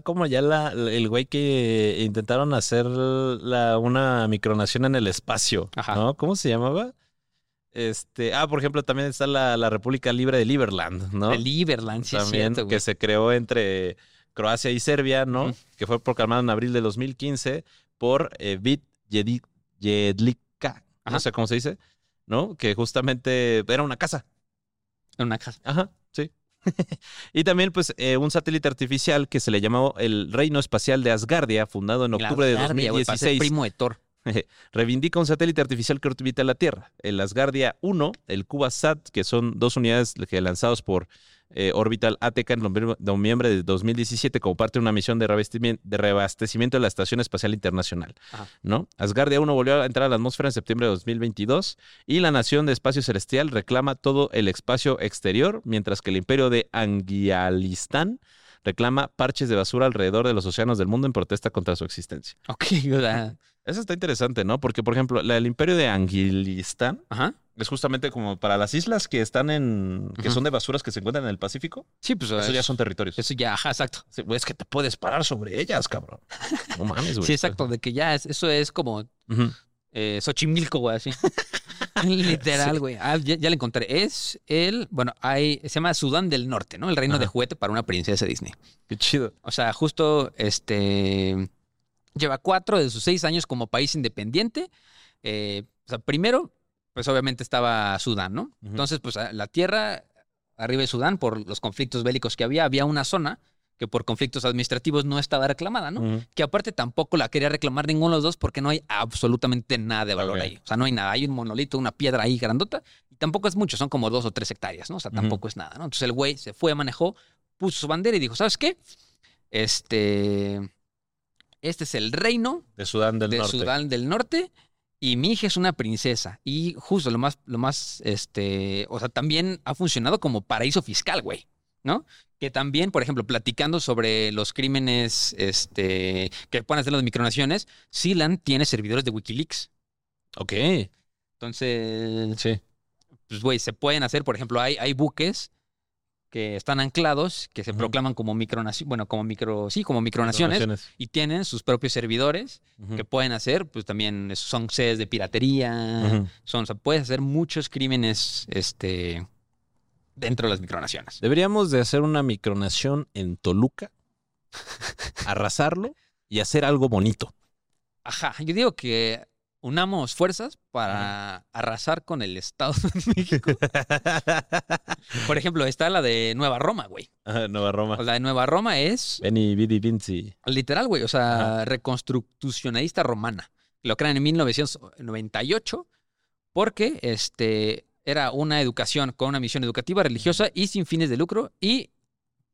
como ya la, el güey que intentaron hacer la, una micronación en el espacio, Ajá. ¿no? ¿Cómo se llamaba? Este, ah, por ejemplo, también está la, la República Libre de Liberland, ¿no? El Liberland, sí, es también cierto, que se creó entre Croacia y Serbia, ¿no? Que fue proclamado en abril de 2015 por eh, Vit Ajá. no sé cómo se dice, ¿no? Que justamente era una casa. En una casa. Ajá. y también, pues, eh, un satélite artificial que se le llamó el Reino Espacial de Asgardia, fundado en octubre de Asgardia, güey, para ser 2016. primo de Thor. Reivindica un satélite artificial que orbita la Tierra. El Asgardia 1, el CubaSat, que son dos unidades que lanzados por eh, Orbital ATK en noviembre- de 2017 como parte de una misión de, reabastecimiento de la Estación Espacial Internacional. Ajá. ¿no? Asgardia 1 volvió a entrar a la atmósfera en septiembre de 2022 y la Nación de Espacio Celestial reclama todo el espacio exterior, mientras que el Imperio de Anguialistán reclama parches de basura alrededor de los océanos del mundo en protesta contra su existencia. Ok, Eso está interesante, ¿no? Porque, por ejemplo, la- el imperio de Anguilistán ajá. Es justamente como para las islas que están en. que son de basuras que se encuentran en el Pacífico. Sí, pues Eso ya son territorios. Eso ya, ajá, exacto. Sí, Es que te puedes parar sobre ellas, cabrón. No mames, güey. Sí, exacto, de que ya es, eso es como Ujú. eh, Xochimilco, güey, así. Literal, güey. Ah, ya, ya lo encontré. Es el, bueno, hay, se llama Sudán del Norte, ¿no? El reino de juguete para una princesa Disney. Qué chido. O sea, justo este lleva cuatro de sus seis años como país independiente. Eh, o sea, primero, pues obviamente estaba Sudán, ¿no? Entonces, pues la tierra arriba de Sudán, por los conflictos bélicos que había, había una zona que por conflictos administrativos no estaba reclamada, ¿no? Que aparte tampoco la quería reclamar ninguno de los dos porque no hay absolutamente nada de valor ahí. O sea, no hay nada. Hay un monolito, una piedra ahí grandota y tampoco es mucho, son como dos o tres hectáreas, ¿no? O sea, tampoco es nada, ¿no? Entonces el güey se fue, manejó, puso su bandera y dijo, ¿sabes qué? Este, este es el reino De Sudán del de Norte. Sudán del Norte y mi hija es una princesa. Y justo lo más, lo más, este, o sea, también ha funcionado como paraíso fiscal, güey, ¿no? Que también, por ejemplo, platicando sobre los crímenes, este, que pueden hacer las micronaciones, Sealand tiene servidores de Wikileaks. Ok. Entonces, Sí. pues, güey, se pueden hacer, por ejemplo, hay, hay buques que están anclados, que se proclaman como micronaciones, bueno, como micro, sí, como micronaciones, Naciones. y tienen sus propios servidores que pueden hacer, pues también son sedes de piratería, Ujú. son, o sea, puedes hacer muchos crímenes, este, dentro de las micronaciones. Deberíamos de hacer una micronación en Toluca, arrasarlo y hacer algo bonito. Ajá, yo digo que unamos fuerzas para arrasar con el Estado de México. Por ejemplo, está la de Nueva Roma, güey. Ajá, Nueva Roma. La de Nueva Roma es Benny Vidi Vinci. literal, güey, o sea, reconstruccionalista romana. Lo crean en 1998 porque este, era una educación con una misión educativa, religiosa y sin fines de lucro y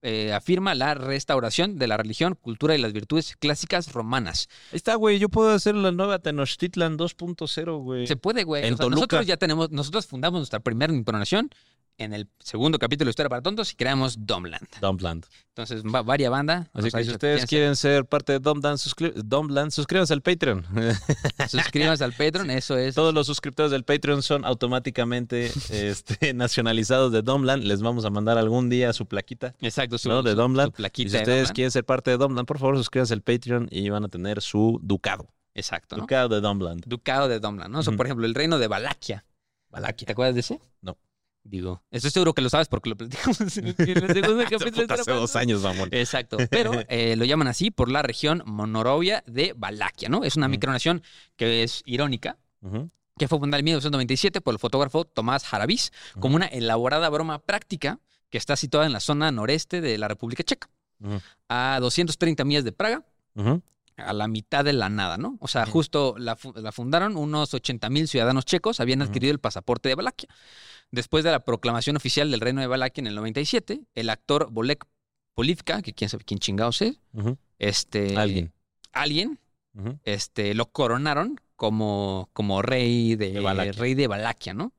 eh, afirma la restauración de la religión, cultura y las virtudes clásicas romanas. Ahí está, güey. Yo puedo hacer la nueva Tenochtitlan 2.0, güey. Se puede, güey. O sea, nosotros ya tenemos, nosotros fundamos nuestra primera impronación en el segundo capítulo de Historia para Tontos y creamos Domland. Dumpland. Entonces, va, varia banda. Así que si ustedes quieren ser parte de Dumpland, suscri- Dumpland, suscríbanse al Patreon. suscríbanse al Patreon, eso es. Todos los suscriptores del Patreon son automáticamente este, nacionalizados de Dumpland. Les vamos a mandar algún día su plaquita. Exacto, su, ¿no? de su- Domland. su plaquita Y si de ustedes quieren ser parte de Dumpland, por favor, suscríbanse al Patreon y van a tener su ducado. Exacto, ¿no? Ducado de Dumpland. Ducado de Domland, ¿no? O sea, por ejemplo, el reino de Valaquia. ¿Te acuerdas de ese? No. Digo, estoy seguro que lo sabes porque lo platicamos en el segundo capítulo. Hace dos años, mamón. Exacto, pero eh, lo llaman así por la región monorovia de Valaquia, ¿no? Es una Ujú. micronación que es irónica, que fue fundada en 1997 por el fotógrafo Tomás Jarabís como una elaborada broma práctica que está situada en la zona noreste de la República Checa. A 230 millas de Praga. A la mitad de la nada, ¿no? O sea, justo la, fu- la fundaron unos 80 mil ciudadanos checos, habían adquirido el pasaporte de Valaquia. Después de la proclamación oficial del Reino de Valaquia en el 97, el actor Bolek Polivka, que quién sabe quién chingados es, este, Alguien. alguien, este, lo coronaron como, como rey de, De Valaquia. rey de Valaquia, ¿no?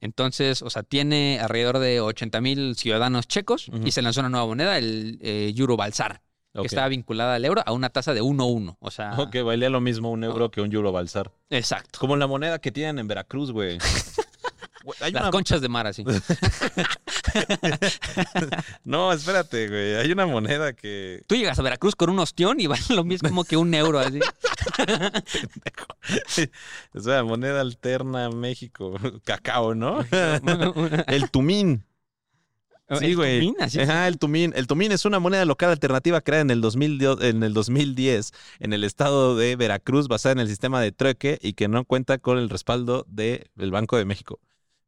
Entonces, o sea, tiene alrededor de 80 mil ciudadanos checos y se lanzó una nueva moneda, el eh, Euro Balsar, Que estaba vinculada al euro a una tasa de 1-1. O sea, Ok, valía lo mismo un euro que un euro balsar. exacto. Como la moneda que tienen en Veracruz, güey. Güey, Hay Las una- conchas de mar, así. No, espérate, güey. Hay una moneda que. Tú llegas a Veracruz con un ostión y vale lo mismo que un euro, así. Es una moneda alterna México. Cacao, ¿no? El tumín. Sí, ¿El güey. tumín? Así. Ajá, el tumín. El tumín es una moneda local alternativa creada en el, 2010, en el 2010 en el estado de Veracruz basada en el sistema de trueque y que no cuenta con el respaldo del Banco de México.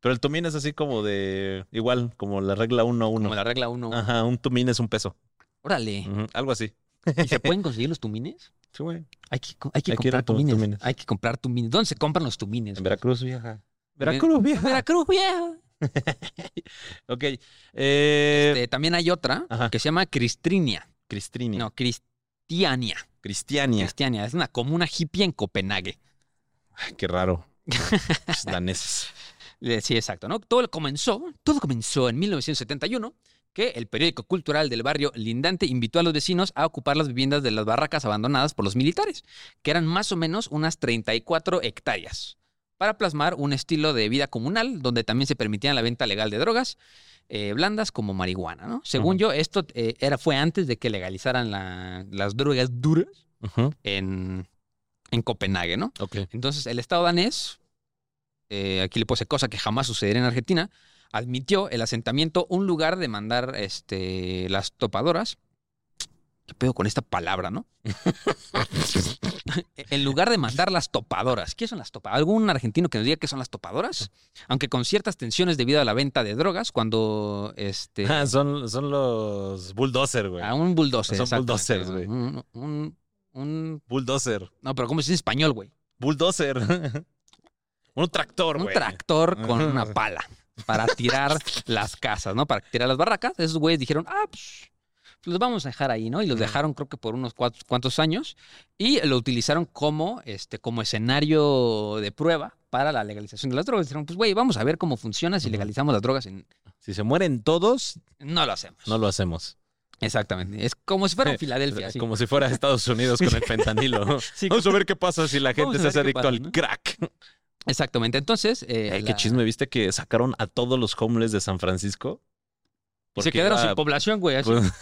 Pero el tumín es así como de... Igual, como la regla 1 a 1. Como la regla 1. Ajá, un tumín es un peso. Órale. Algo así. ¿Y se pueden conseguir los tumines? Sí, güey. Hay que, hay que Hay que comprar tumines. tumines. Hay que comprar tumines. ¿Dónde se compran los tumines? En Veracruz, vieja. Veracruz, vieja. Veracruz, vieja. Ok. Eh, Este, también hay otra Ajá. que se llama Cristrinia. Cristrinia. No, Cristiania. Cristiania. Cristiania. Es una comuna hippie en Copenhague. Ay, qué raro. Los daneses. Eh, Sí, exacto, ¿no? Todo comenzó, todo comenzó en 1971, que el periódico cultural del barrio Lindante invitó a los vecinos a ocupar las viviendas de las barracas abandonadas por los militares, que eran más o menos unas 34 hectáreas, para plasmar un estilo de vida comunal donde también se permitía la venta legal de drogas eh, blandas como marihuana, ¿no? Según yo, esto eh, era, fue antes de que legalizaran la- las drogas duras en, en Copenhague, ¿no? Entonces, el Estado danés, eh, aquí le puse cosa que jamás sucedería en Argentina, admitió el asentamiento un lugar de mandar este, las topadoras. ¿Qué pedo con esta palabra, no? en lugar de mandar las topadoras. ¿Qué son las topadoras? ¿Algún argentino que nos diga qué son las topadoras? Aunque con ciertas tensiones debido a la venta de drogas, cuando este, Ah, son, son los bulldozer, güey. a un bulldozer. Son bulldozers, güey. Un, un- un- Bulldozer. no, pero ¿cómo se dice en español, güey? Bulldozer. un tractor, un güey. tractor con una pala para tirar las casas, ¿no? Para tirar las barracas. Esos güeyes dijeron, ah, pues los vamos a dejar ahí, ¿no? Y los dejaron creo que por unos cuantos, cuantos años y lo utilizaron como, este, como escenario de prueba para la legalización de las drogas. Dijeron, pues güey, vamos a ver cómo funciona si legalizamos las drogas. En... Si se mueren todos, No lo hacemos. no lo hacemos. Exactamente. Es como si fuera en Filadelfia. Como si fuera Estados Unidos con el fentanilo. Sí, Vamos a ver qué pasa si la gente se hace adicto pasa, al ¿no? crack. Exactamente. Entonces, eh, Ay, la- qué chisme, ¿viste que sacaron a todos los homeless de San Francisco? Se quedaron sin población, güey. pues,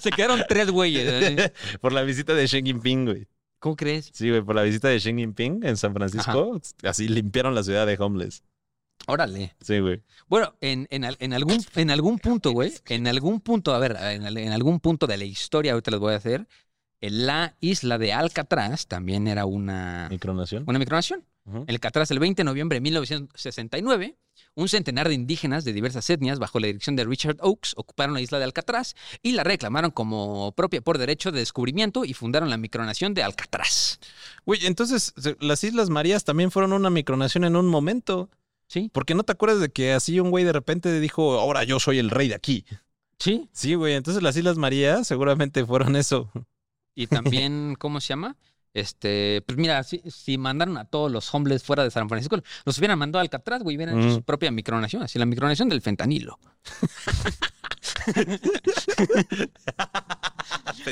se quedaron tres güeyes. por la visita de Xi Jinping, güey. ¿Cómo crees? Sí, güey, por la visita de Xi Jinping en San Francisco, así limpiaron la ciudad de homeless. Órale. Sí, güey. Bueno, en, en, en algún, en algún punto, güey, en algún punto, a ver, en algún punto de la historia, ahorita les voy a hacer, en la isla de Alcatraz también era una, Micronación. una micronación. En Alcatraz, el 20 de noviembre de 1969, un centenar de indígenas de diversas etnias, bajo la dirección de Richard Oakes, ocuparon la isla de Alcatraz y la reclamaron como propia por derecho de descubrimiento y fundaron la micronación de Alcatraz. Güey, entonces las Islas Marías también fueron una micronación en un momento. ¿Sí? Porque no te acuerdas de que así un güey de repente dijo, ahora yo soy el rey de aquí. Sí. Sí, güey. Entonces las Islas Marías seguramente fueron eso. Y también, ¿cómo se llama? Este, pues mira, si, si mandaron a todos los hombres fuera de San Francisco, los hubieran mandado a Alcatraz, güey, hubieran hecho su propia micronación, así la micronación del fentanilo.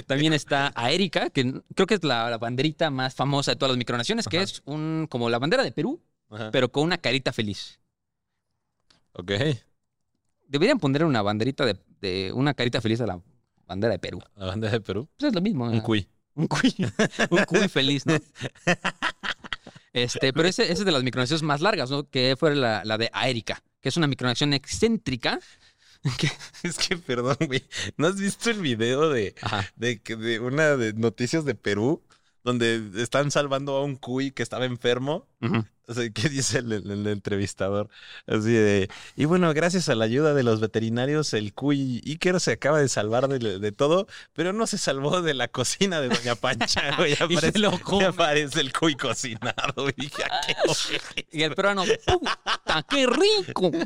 También está Aérica, que n- creo que es la, la banderita más famosa de todas las micronaciones, que Ajá. es un como la bandera de Perú, pero con una carita feliz. Ok. Deberían poner una banderita de, de una carita feliz a la bandera de Perú. La bandera de Perú. Pues es lo mismo. Un cuy. Un cuy. un cuy feliz, ¿no? Este, pero ese, ese es de las micronaciones más largas, ¿no? Que fue la, la de Aérica, que es una micronación excéntrica. Es que, perdón, güey. ¿No has visto el video de, de, de una de noticias de Perú? Donde están salvando a un cuy que estaba enfermo. Ujú. O sea, ¿qué dice el, el- el entrevistador? Así de, y bueno, gracias a la ayuda de los veterinarios, el cuy Iker se acaba de salvar de, de todo, pero no se salvó de la cocina de Doña Pancha, güey. Y Aparece, lo come. aparece el cuy cocinado, y dije, "Ah, qué horrible". Y el peruano, ¡puta, qué rico!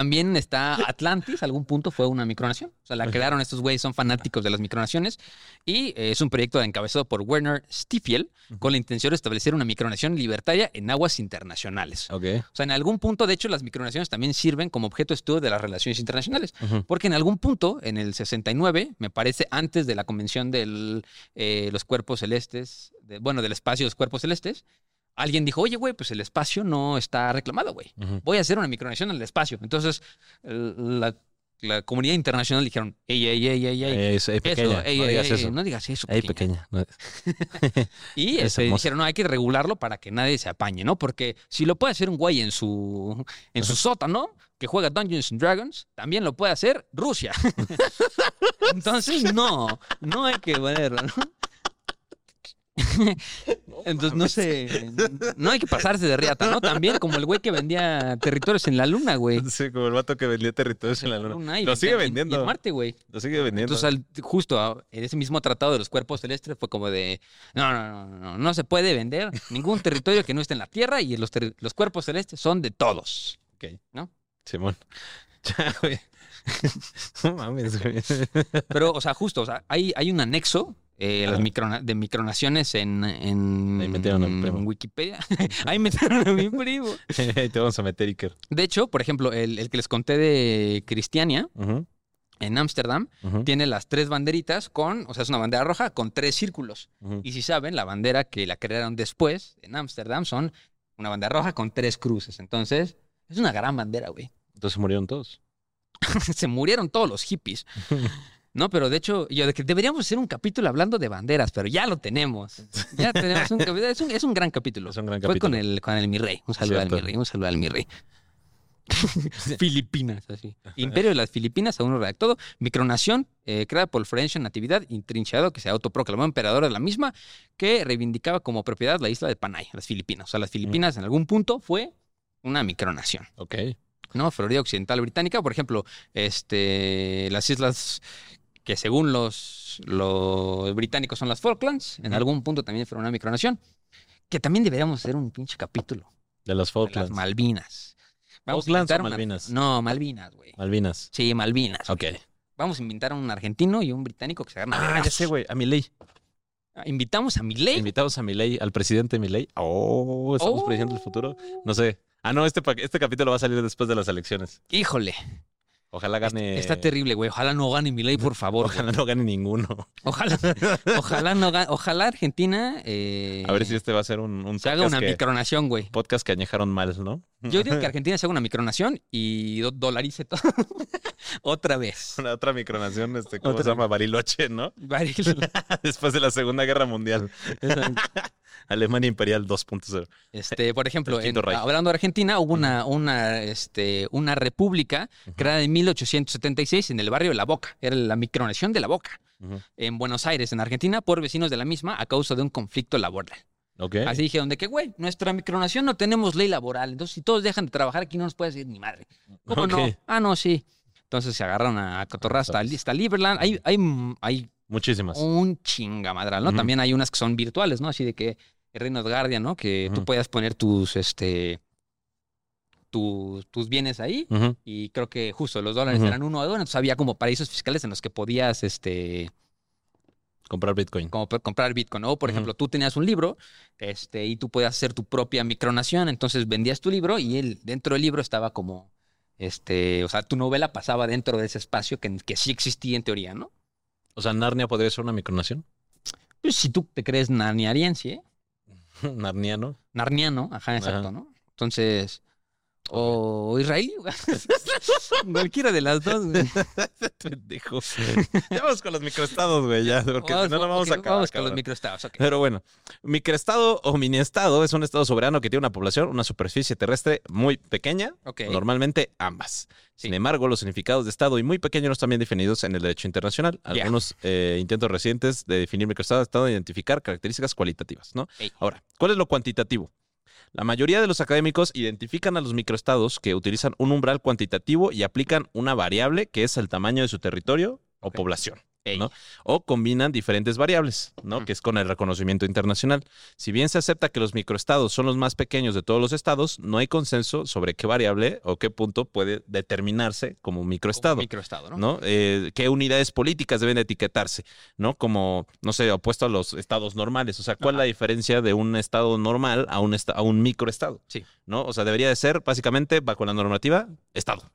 También está Atlantis, algún punto fue una micronación. O sea, la crearon estos güeyes, son fanáticos de las micronaciones. Y eh, es un proyecto encabezado por Werner Stifiel con la intención de establecer una micronación libertaria en aguas internacionales. Ok. O sea, en algún punto, de hecho, las micronaciones también sirven como objeto de estudio de las relaciones internacionales. Porque en algún punto, en el 69, me parece antes de la convención de los cuerpos celestes, de- bueno, del espacio de los cuerpos celestes, alguien dijo, oye, güey, pues el espacio no está reclamado, güey. Ujú. Voy a hacer una micronación en el espacio. Entonces, el- la, la comunidad internacional dijeron, ey, ey, ey, ey, ey. Es, ey, Eso, pequeña, ey, no ey, digas eso. no digas eso. Ey, pequeña. pequeña. no- Y Es este, dijeron, no, hay que regularlo para que nadie se apañe, ¿no? Porque si lo puede hacer un güey en su, en su sótano, que juega Dungeons and Dragons, también lo puede hacer Rusia. Entonces, no, no hay que ponerlo, ¿no? Entonces, no sé, no hay que pasarse de riata, ¿no? También como el güey que vendía territorios en la luna, güey. Sí, como el vato que vendía territorios en la luna. Lo sigue vendiendo. en Marte, güey. Lo sigue vendiendo. Entonces, al- justo en ese mismo tratado de los cuerpos celestes fue como de, no, no, no, no, no, no se puede vender ningún territorio que no esté en la Tierra y los cuerpos celestes son de todos. Ok. ¿No? Simón. Ya, güey. No mames, güey. Pero, o sea, justo, o sea, hay, hay un anexo eh, las microna- de micronaciones en, en, Ahí metieron a mi primo. en Wikipedia. Ahí metieron a mi primo. Ahí te vamos a meter, Iker. De hecho, por ejemplo, el, el que les conté de Cristiania en Ámsterdam tiene las tres banderitas con, o sea, es una bandera roja con tres círculos. Y si saben, la bandera que la crearon después en Ámsterdam son una bandera roja con tres cruces. Entonces, es una gran bandera, güey. Entonces murieron todos. Se murieron todos los hippies. No, pero de hecho, yo de que deberíamos hacer un capítulo hablando de banderas, pero ya lo tenemos. Ya tenemos un capítulo. Es un, es un gran capítulo. Es un gran Fue con el, con el mi rey. Un saludo Cierto. al mi rey. Un saludo al mi rey. Filipinas, así. Imperio de las Filipinas, aún no redactado. Micronación, eh, creada por Florencio Natividad, intrinchado, que se autoproclamó emperador de la misma, que reivindicaba como propiedad la isla de Panay, las Filipinas. O sea, las Filipinas en algún punto fue una micronación. Ok. ¿No? Florida Occidental Británica, por ejemplo, este, las islas que según los, los británicos son las Falklands, en algún punto también fueron una micronación, que también deberíamos hacer un pinche capítulo. De las de Falklands. Las Malvinas. a ¿Falklands inventar o una- Malvinas? No, Malvinas, güey. Malvinas. Sí, Malvinas. Ok. Vamos a inventar a un argentino y un británico que se a Ah, ya sé, güey. A Milei. Ah, Invitamos a Milei. Invitamos a Milei, al presidente Milei. Oh, estamos Oh. prediciendo el futuro. No sé. Ah, no, este, este capítulo va a salir después de las elecciones. Híjole, Ojalá gane. está terrible, güey. Ojalá no gane Milei, por favor. güey. Ojalá no gane ninguno. Ojalá, ojalá no gane. Ojalá Argentina eh, A ver si este va a ser un, un se haga una que, micronación, güey. podcast que añejaron mal, ¿no? Yo digo que Argentina se haga una micronación y do- dolarice todo. Otra vez. Una otra micronación, este, ¿cómo Otra. se llama? Bariloche, ¿no? Varios- Después de la Segunda Guerra Mundial. Alemania Imperial 2.0. Este, por ejemplo, en- hablando de Argentina, hubo una, una, este, una república creada en 1876 en el barrio de La Boca. Era la micronación de La Boca, en Buenos Aires, en Argentina, por vecinos de la misma a causa de un conflicto laboral. Ok. Así dijeron de que, güey, nuestra micronación no tenemos ley laboral. Entonces, si todos dejan de trabajar aquí, no nos puede decir ni madre. ¿Cómo no? Ah, no, sí. Entonces se agarraron a cotorrar hasta, hasta Liberland. Hay, hay, hay Muchísimas. un chingamadral, ¿no? También hay unas que son virtuales, ¿no? Así de que el Reino de Guardian, ¿no? Que tú puedas poner tus, este, tus, tus bienes ahí. Y creo que justo los dólares eran uno a uno. Entonces había como paraísos fiscales en los que podías, este, Comprar Bitcoin. como comprar Bitcoin. O, por ejemplo, tú tenías un libro este, y tú podías hacer tu propia micronación. Entonces vendías tu libro y él, dentro del libro estaba como, este, o sea, tu novela pasaba dentro de ese espacio que, que sí existía en teoría, ¿no? O sea, Narnia podría ser una micronación. Pues si tú te crees narniariense, ¿eh? Narniano. narniano, ajá, exacto, Ajá. ¿no? Entonces, o israelí. güey. Cualquiera de las dos. güey. Pendejo. Ya vamos con los microestados, güey, ya, porque si no, no vamos a acabar. Vamos con los microestados, ok. Pero bueno, microestado o miniestado es un estado soberano que tiene una población, una superficie terrestre muy pequeña, Ok. normalmente ambas. Sin embargo, los significados de estado y muy pequeño no están bien definidos en el derecho internacional. Algunos eh, intentos recientes de definir microestado están de identificar características cualitativas, ¿no? Ey. Ahora, ¿cuál es lo cuantitativo? La mayoría de los académicos identifican a los microestados que utilizan un umbral cuantitativo y aplican una variable que es el tamaño de su territorio o población. Ey. ¿no? O combinan diferentes variables, ¿no? Que es con el reconocimiento internacional. Si bien se acepta que los microestados son los más pequeños de todos los estados, no hay consenso sobre qué variable o qué punto puede determinarse como microestado. Microestado, ¿no? ¿no? Eh, ¿Qué unidades políticas deben etiquetarse? ¿No? Como, no sé, opuesto a los estados normales. O sea, ¿cuál es la diferencia de un estado normal a un, esta- a un microestado? Sí. ¿No? O sea, debería de ser, básicamente, bajo la normativa, estado.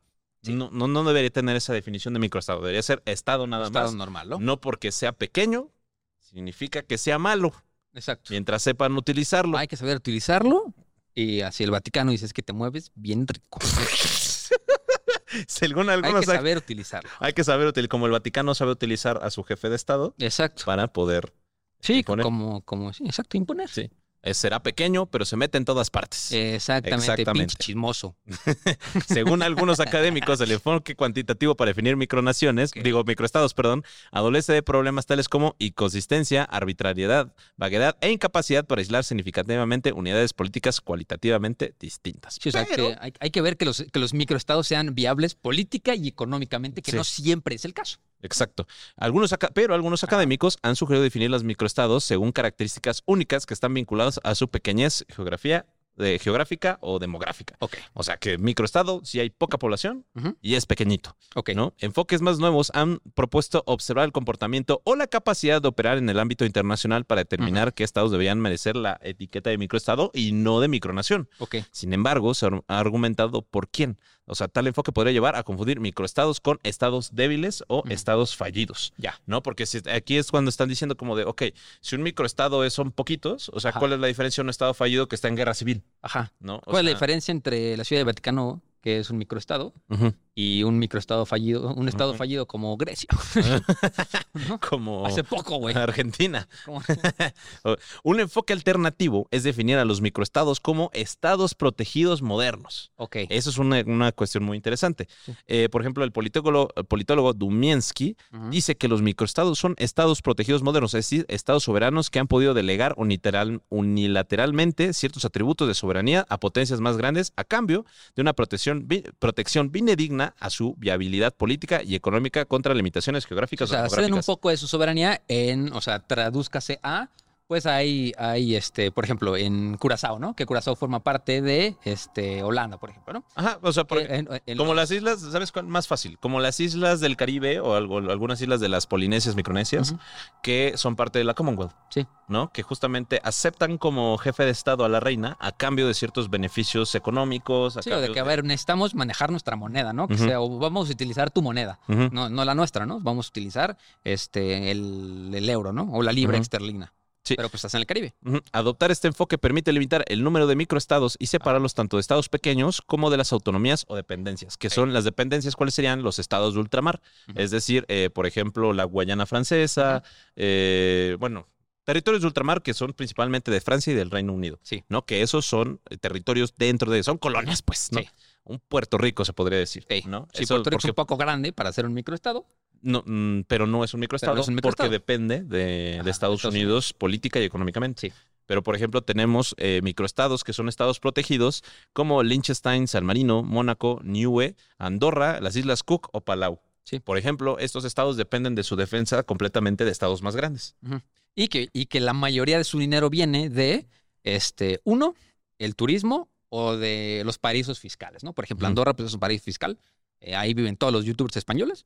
Sí. No, no, no debería tener esa definición de microestado. Debería ser estado nada Estado más. normal, ¿no? No porque sea pequeño, significa que sea malo, Exacto. mientras sepan utilizarlo. Hay que saber utilizarlo. Y así el Vaticano dices que te mueves bien rico. Según Hay algunos, que hay, saber utilizarlo. hay que saber utilizar, como el Vaticano sabe utilizar a su jefe de estado Exacto. para poder Sí, imponer. como, como, sí, exacto, imponer. Sí. Eh, será pequeño, pero se mete en todas partes. Exactamente, Exactamente. pinche chismoso. Según algunos académicos, el enfoque cuantitativo para definir micronaciones, digo microestados, perdón, adolece de problemas tales como inconsistencia, arbitrariedad, vaguedad e incapacidad para aislar significativamente unidades políticas cualitativamente distintas. Sí, o sea, Pero- que hay, hay que ver que los, que los microestados sean viables política y económicamente, que Sí. no siempre es el caso. Exacto. Algunos aca- pero algunos académicos han sugerido definir los microestados según características únicas que están vinculadas a su pequeñez geografía, de, geográfica o demográfica. Ok. O sea que microestado, si hay poca población y es pequeñito. Ok. ¿no? Enfoques más nuevos han propuesto observar el comportamiento o la capacidad de operar en el ámbito internacional para determinar qué estados deberían merecer la etiqueta de microestado y no de micronación. Ok. Sin embargo, se ha argumentado por quién. O sea, tal enfoque podría llevar a confundir microestados con estados débiles o estados fallidos. Ya. ¿No? Porque si- aquí es cuando están diciendo como de, ok, si un microestado es, son poquitos, o sea, Ajá. ¿cuál es la diferencia de un estado fallido que está en guerra civil? Ajá. ¿No? O ¿Cuál es la diferencia entre la Ciudad de Vaticano, que es un microestado, y un microestado fallido, un estado fallido como Grecia? ¿No? Como Hace poco, güey. Argentina. Un enfoque alternativo es definir a los microestados como estados protegidos modernos. Ok. Eso es una, una cuestión muy interesante. Sí. Eh, por ejemplo, el politólogo, el politólogo Dumiensky dice que los microestados son estados protegidos modernos, es decir, estados soberanos que han podido delegar unilateral- unilateralmente ciertos atributos de soberanía a potencias más grandes a cambio de una protección, vi- protección binedigna a su viabilidad política y económica contra limitaciones geográficas O sea, o ceden un poco de su soberanía en, o sea, tradúzcase a, pues hay, hay, este, por ejemplo, en Curazao, ¿no? Que Curazao forma parte de, este, Holanda, por ejemplo, ¿no? Ajá, o sea, por- Que en- en- como las islas, ¿sabes cuál? Más fácil, como las islas del Caribe o algo- algunas islas de las Polinesias, Micronesias, que son parte de la Commonwealth. Sí. ¿no? Que justamente aceptan como jefe de Estado a la reina a cambio de ciertos beneficios económicos. a Sí, o de que, a ver, necesitamos manejar nuestra moneda, ¿no? Que sea, o vamos a utilizar tu moneda, no, no la nuestra, ¿no? Vamos a utilizar este, el, el euro, ¿no? O la libra esterlina. Sí. Pero pues estás en el Caribe. Adoptar este enfoque permite limitar el número de microestados y separarlos tanto de estados pequeños como de las autonomías o dependencias, que son las dependencias, ¿cuáles serían? Los estados de ultramar. Es decir, eh, por ejemplo, la Guayana francesa, eh, bueno, territorios de ultramar que son principalmente de Francia y del Reino Unido. Sí. ¿No? Que esos son eh, territorios dentro de, son colonias, pues, ¿no? Sí. Un Puerto Rico se podría decir, Sí. ¿no? Sí, Eso Puerto Rico es un poco grande para ser un microestado. No, mm, pero no es un microestado, no es un microestado. porque depende de, Ajá, de Estados Unidos política y económicamente. Sí. Pero, por ejemplo, tenemos eh, microestados que son estados protegidos como Liechtenstein, San Marino, Mónaco, Niue, Andorra, las Islas Cook o Palau. Sí. Por ejemplo, estos estados dependen de su defensa completamente de estados más grandes. Y que, y que la mayoría de su dinero viene de, este, uno, el turismo o de los paraísos fiscales, ¿no? Por ejemplo. Andorra pues, es un paraíso fiscal. Eh, ahí viven todos los youtubers españoles.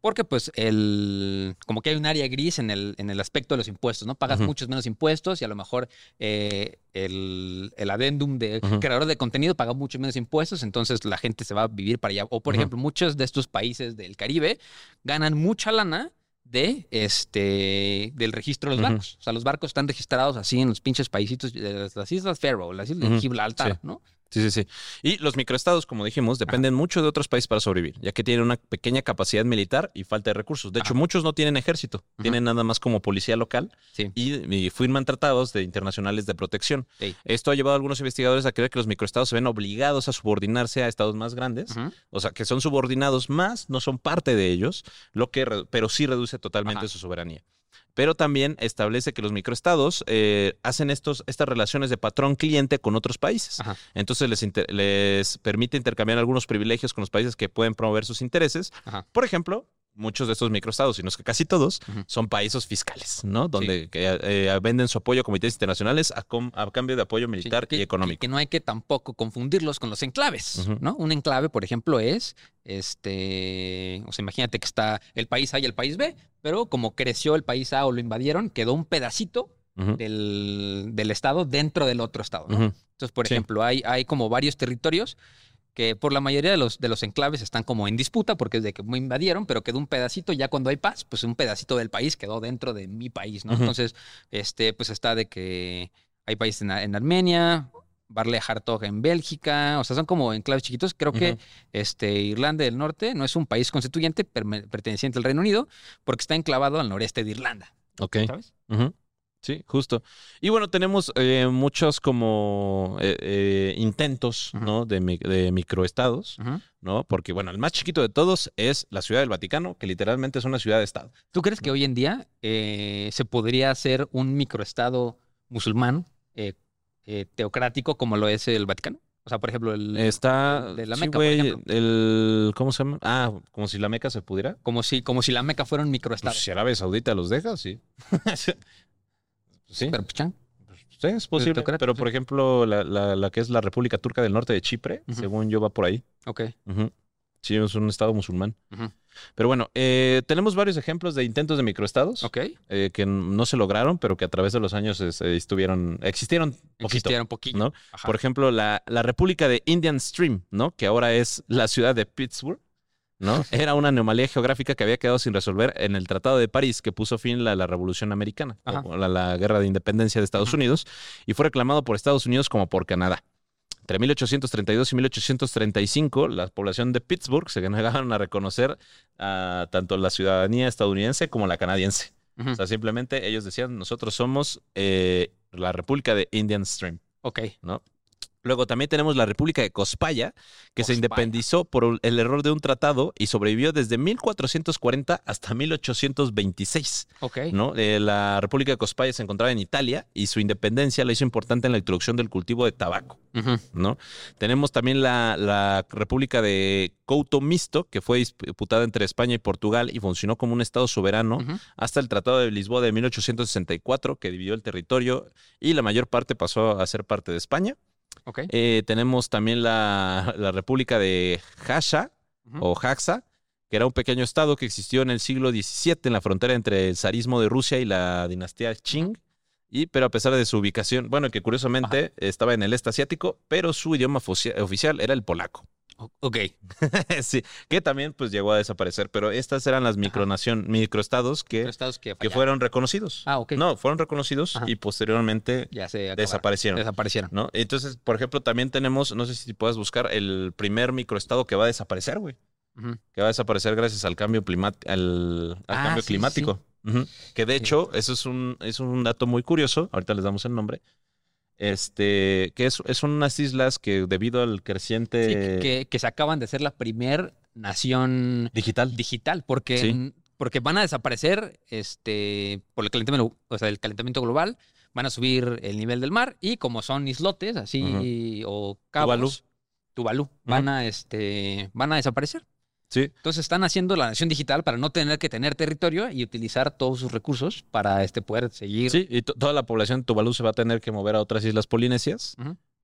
Porque pues el como que hay un área gris en el, en el aspecto de los impuestos, ¿no? Pagas muchos menos impuestos y a lo mejor eh, el, el adendum de creador de contenido paga mucho menos impuestos, entonces la gente se va a vivir para allá. O por ejemplo, muchos de estos países del Caribe ganan mucha lana de este del registro de los barcos. O sea, los barcos están registrados así en los pinches paísitos de las, las islas Faroe, las islas de. Gibraltar, Sí. ¿no? Sí, sí, sí. Y los microestados, como dijimos, dependen mucho de otros países para sobrevivir, ya que tienen una pequeña capacidad militar y falta de recursos. De hecho, muchos no tienen ejército, Ajá. tienen nada más como policía local Sí. y, y firman tratados de internacionales de protección. Sí. Esto ha llevado a algunos investigadores a creer que los microestados se ven obligados a subordinarse a estados más grandes, o sea, que son subordinados más, no son parte de ellos, lo que, pero sí reduce totalmente su soberanía. Pero también establece que los microestados eh, hacen estos, estas relaciones de patrón-cliente con otros países. Ajá. Entonces les, inter- les permite intercambiar algunos privilegios con los países que pueden promover sus intereses. Ajá. Por ejemplo, muchos de estos microestados, si no es que casi todos, son países fiscales, ¿no? Donde que, eh, venden su apoyo a comités internacionales a, com- a cambio de apoyo Sí, militar que- y económico. Que no hay que tampoco confundirlos con los enclaves. ¿no? Un enclave, por ejemplo, es, este, o sea, imagínate que está el país A y el país B, pero como creció el país A o lo invadieron, quedó un pedacito del, del estado dentro del otro estado, ¿no? Entonces, por Sí. ejemplo, hay, hay como varios territorios que por la mayoría de los, de los enclaves están como en disputa porque es de que me invadieron, pero quedó un pedacito, ya cuando hay paz, pues un pedacito del país quedó dentro de mi país, ¿no? Entonces, este, pues está de que hay países en, en Armenia, Barle Hartog en Bélgica, o sea, son como enclaves chiquitos. Creo que este, Irlanda del Norte no es un país constituyente perteneciente al Reino Unido porque está enclavado al noreste de Irlanda, Ok. ¿sabes? Ujú. Sí, justo. Y bueno, tenemos eh, muchos como eh, eh, intentos. ¿no? De, mi- de microestados. ¿no? Porque bueno, el más chiquito de todos es la Ciudad del Vaticano, que literalmente es una ciudad de estado. ¿Tú crees que hoy en día eh, se podría hacer un microestado musulmán eh, eh, teocrático como lo es el Vaticano? O sea, por ejemplo, el, Está. de la sí, Meca, por güey, ejemplo. el. ¿Cómo se llama? Ah, como si la Meca se pudiera. como si, como si la Meca fuera un microestado. Pues si Arabia Saudita los deja, sí. sí. Pero, pues, chan, Sí, es posible. Pero, por ejemplo, la, la- la que es la República Turca del Norte de Chipre, según yo, va por ahí. ok. Ujú. Sí, es un estado musulmán. Pero bueno, eh, tenemos varios ejemplos de intentos de microestados Ok. eh, que no se lograron, pero que a través de los años es- eh, estuvieron, existieron poquito. Existiera un poquito. ¿no? Por ejemplo, la, la República de Indian Stream, ¿no? Que ahora es la ciudad de Pittsburgh, ¿no? Era una anomalía geográfica que había quedado sin resolver en el Tratado de París que puso fin a la Revolución Americana, o la, la Guerra de Independencia de Estados. Unidos, y fue reclamado por Estados Unidos como por Canadá. Entre 1832 y 1835, la población de Pittsburgh se negaron a reconocer a tanto la ciudadanía estadounidense como la canadiense. O sea, simplemente ellos decían, nosotros somos eh, la República de Indian Stream. ok. ¿no? Luego también tenemos la República de Cospaya, que se independizó por el error de un tratado y sobrevivió desde 1440 hasta 1826. Ok. ¿no? Eh, la República de Cospaya se encontraba en Italia y su independencia la hizo importante en la introducción del cultivo de tabaco. ¿no? Tenemos también la, la República de Couto Misto, que fue disputada entre España y Portugal y funcionó como un Estado soberano hasta el Tratado de Lisboa de 1864, que dividió el territorio y la mayor parte pasó a ser parte de España. Eh, tenemos también la, la República de Hasha o Haxa, que era un pequeño estado que existió en el siglo XVII en la frontera entre el zarismo de Rusia y la dinastía Qing. Y, pero a pesar de su ubicación, bueno, que curiosamente estaba en el este asiático, pero su idioma oficial era el polaco. Ok. sí, que también pues llegó a desaparecer, pero estas eran las micronación, microestados que, Pero estados que, fueron reconocidos. Ah, ok. No, fueron reconocidos Ajá. y posteriormente Ya se acabaron. desaparecieron. Desaparecieron. ¿no? Entonces, por ejemplo, también tenemos, no sé si puedas buscar el primer microestado que va a desaparecer, güey. Que va a desaparecer gracias al cambio, al, al Ah, cambio sí, climático. Que de hecho, eso es un, es un dato muy curioso. Ahorita les damos el nombre. Este, que es, es unas islas que debido al creciente Sí, que, que se acaban de ser la primer nación digital. digital, porque, Sí. porque van a desaparecer este, por el calentamiento, o sea, el calentamiento global, van a subir el nivel del mar y como son islotes así o cabos, Tuvalu, van a este, van a desaparecer. Sí. Entonces están haciendo la nación digital para no tener que tener territorio y utilizar todos sus recursos para este poder seguir. Sí, y to- toda la población de Tuvalu se va a tener que mover a otras islas polinesias,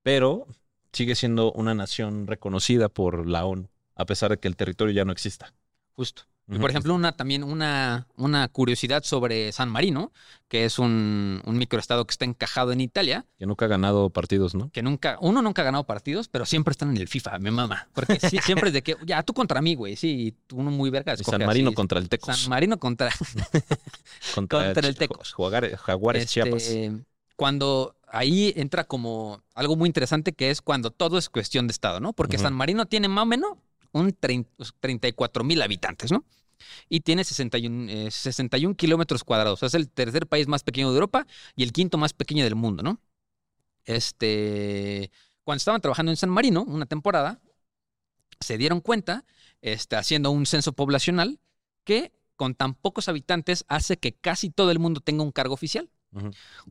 pero sigue siendo una nación reconocida por la ONU, a pesar de que el territorio ya no exista. Justo. Y por ejemplo, una también una, una curiosidad sobre San Marino, que es un, un microestado que está encajado en Italia, Que nunca ha ganado partidos, ¿no? que nunca, uno nunca ha ganado partidos, pero siempre están en el FIFA, mi mamá. Porque sí, siempre es de que, ya, tú contra mí, güey, sí, uno muy verga. Escoge San Marino así. contra el Tecos. San Marino contra contra, contra el Tecos. Jaguares, Jaguares este, Chiapas. Cuando ahí entra como algo muy interesante que es cuando todo es cuestión de Estado, ¿no? Porque Ujú. San Marino tiene más o menos un 34 mil habitantes, ¿no? Y tiene 61, eh, 61 kilómetros cuadrados. Es el tercer país más pequeño de Europa y el quinto más pequeño del mundo, ¿no? Este, cuando estaban trabajando en San Marino, una temporada, se dieron cuenta, este, haciendo un censo poblacional, que con tan pocos habitantes hace que casi todo el mundo tenga un cargo oficial.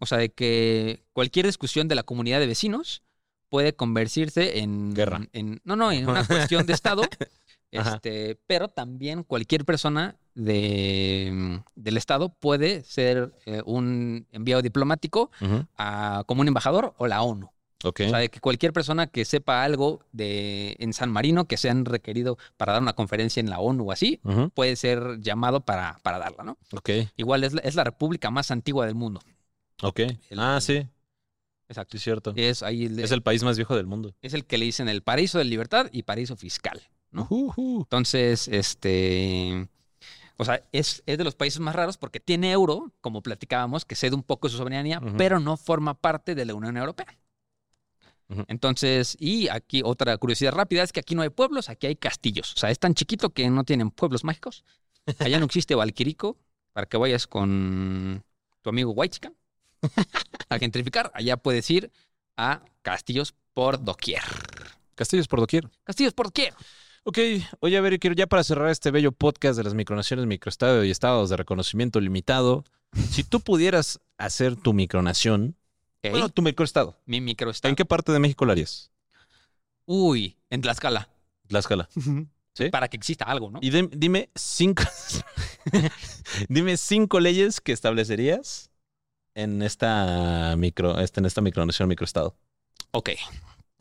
O sea, de que cualquier discusión de la comunidad de vecinos puede convertirse en... Guerra. en- no, no, en una cuestión de Estado. Este, pero también cualquier persona de, del Estado puede ser eh, un enviado diplomático a- como un embajador o la ONU. Ok. O sea, de que cualquier persona que sepa algo de en San Marino que sean requerido para dar una conferencia en la ONU o así, puede ser llamado para, para darla, ¿no? Ok. Igual es la, es la república más antigua del mundo. Ok. El- Ah, sí. Exacto. Sí, cierto. Es ahí el, Es el país más viejo del mundo. es el que le dicen el paraíso de libertad y paraíso fiscal. Entonces, este. O sea, es, es de los países más raros porque tiene euro, como platicábamos, que cede un poco su soberanía, pero no forma parte de la Unión Europea. Entonces, y aquí otra curiosidad rápida es que aquí no hay pueblos, aquí hay castillos. O sea, es tan chiquito que no tienen pueblos mágicos. Allá no existe Valquirico para que vayas con tu amigo Whitechican a gentrificar. Allá puedes ir a castillos por doquier. Castillos por doquier. Castillos por doquier. Ok, oye, a ver, quiero ya para cerrar este bello podcast de las micronaciones, microestado y estados de reconocimiento limitado, si tú pudieras hacer tu micronación, ¿ok? bueno, tu microestado, Mi microestado. ¿en qué parte de México lo harías? Uy, en Tlaxcala. Tlaxcala. ¿Sí? Para que exista algo, ¿no? Y dim- dime cinco, dime cinco leyes que establecerías en esta micro, este, en esta micronación, microestado. Ok.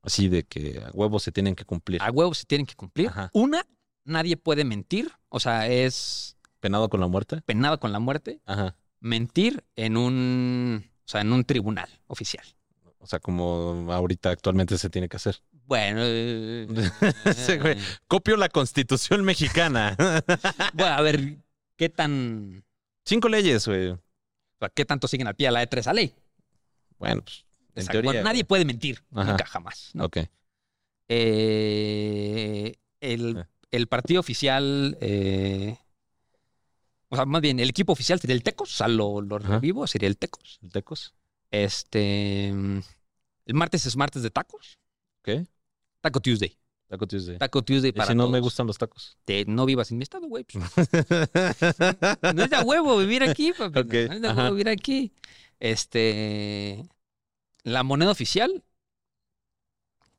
Así de que a huevos se tienen que cumplir. A huevos se tienen que cumplir. Ajá. Una, nadie puede mentir. O sea, es Penado con la muerte. penado con la muerte. Ajá. Mentir en un, o sea, en un tribunal oficial. O sea, como ahorita actualmente se tiene que hacer. Bueno, eh, güey. Copio la constitución mexicana. bueno, a ver, ¿qué tan, Cinco leyes, güey. o sea, qué tanto siguen al pie de la E3 a ley? Bueno, pues, en Exacto. teoría. Bueno, nadie puede mentir, Ajá. nunca jamás. ¿no? Ok. Eh, el, Eh. el partido oficial, eh, o sea, más bien, el equipo oficial sería el Tecos, o sea, lo, lo revivo, sería el Tecos. ¿El Tecos? Este, el martes es martes de tacos, ¿Qué? Taco Tuesday. Taco Tuesday. Taco Tuesday Y para si no me gustan los tacos. Te- no vivas en mi estado, güey. pues, no es de huevo vivir aquí, papi. No es de huevo vivir aquí. Este, la moneda oficial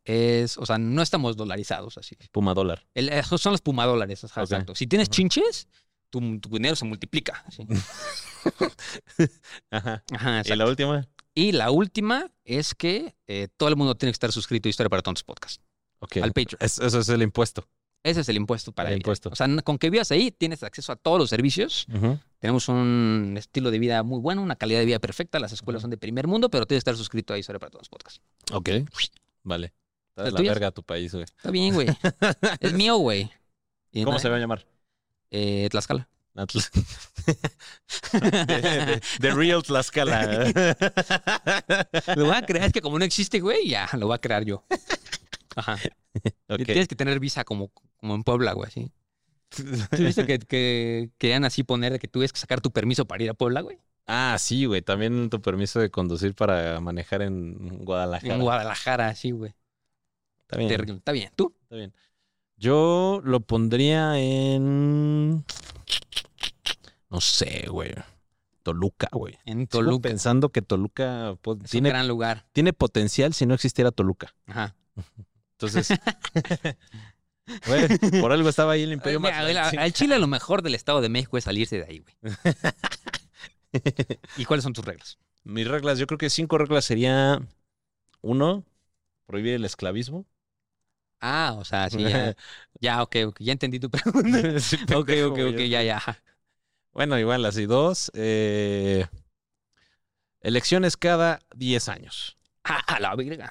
es, o sea, no estamos dolarizados así. Puma dólar. El- esos son los pumadólares, ajá, Ok. exacto. Si tienes chinches, tu, tu dinero se multiplica. Ajá. Ajá, ¿Y la última? Y la última es que eh, todo el mundo tiene que estar suscrito a Historia para Tontos Podcast, Ok. al Patreon. Es- eso es el impuesto. Ese es el impuesto para El vivir. impuesto. O sea, con que vivas ahí, tienes acceso a todos los servicios. Ujú. Tenemos un estilo de vida muy bueno, una calidad de vida perfecta. Las escuelas son de primer mundo, pero tienes que estar suscrito a Historia para Todos Podcast. Ok. Vale. Está de ¿Las la tuyas? verga tu país, güey. Está bien, güey. es mío, güey. Y ¿Cómo nada, se va a llamar? Eh, Tlaxcala. Atlas. de, de- de Real Tlaxcala. Lo voy a crear. Es que como no existe, güey, ya lo voy a crear yo. Ajá. Tienes que tener visa como, como en Puebla, güey, ¿sí? ¿Sí viste que, que querían así poner de que tuvieras que sacar tu permiso para ir a Puebla, güey? Ah, sí, güey. También tu permiso de conducir para manejar en Guadalajara. En Guadalajara, sí, güey. Está bien. Terrible. Está bien. ¿Tú? Está bien. Yo lo pondría en. No sé, güey. Toluca, güey. En Sigo Toluca. pensando que Toluca po- Es tiene, un gran lugar. tiene potencial si no existiera Toluca. Ajá. Entonces. por algo estaba ahí el Imperio Mira, al- al Chile lo mejor del Estado de México es salirse de ahí, güey. ¿Y cuáles son tus reglas? Mis reglas, yo creo que cinco reglas sería. Uno, prohibir el esclavismo. Ah, o sea, sí, ya. Ya, ok, ok. Ya entendí tu pregunta. Sí, ok, pendejo, ok, güey. ok, ya, ya. Bueno, igual así. Dos, eh, elecciones cada 10 años. Ah, a la verga.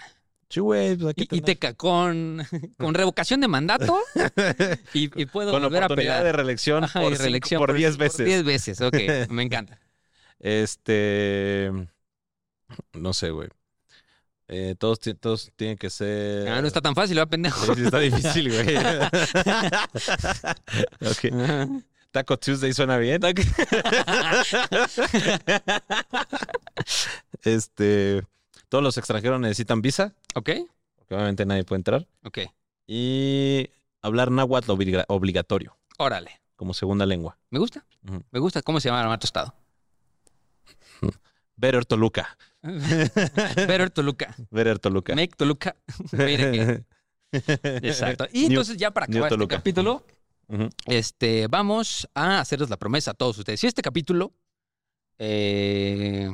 Sí, güey, pues aquí Y, y te ca- con, con revocación de mandato y, y puedo Con volver a oportunidad pelar. de reelección Ajá, por, cinco- reelección por 10 por veces. 10 veces, ok. Me encanta. Este. No sé, güey. Eh, todos, todos tienen que ser. Ah, no está tan fácil, ¿va, pendejo? Sí, está difícil, güey. Ok. Taco Tuesday suena bien. este. Todos los extranjeros necesitan visa. ok, porque Obviamente nadie puede entrar. ok. Y hablar náhuatl obliga- obligatorio Órale. como segunda lengua. Me gusta. Me gusta. ¿Cómo se llama tostado? Better Toluca. Better Toluca. Better Toluca. Make Toluca. Exacto. Y New- entonces ya para New acabar este capítulo, este, vamos a hacerles la promesa a todos ustedes. Si este capítulo, eh,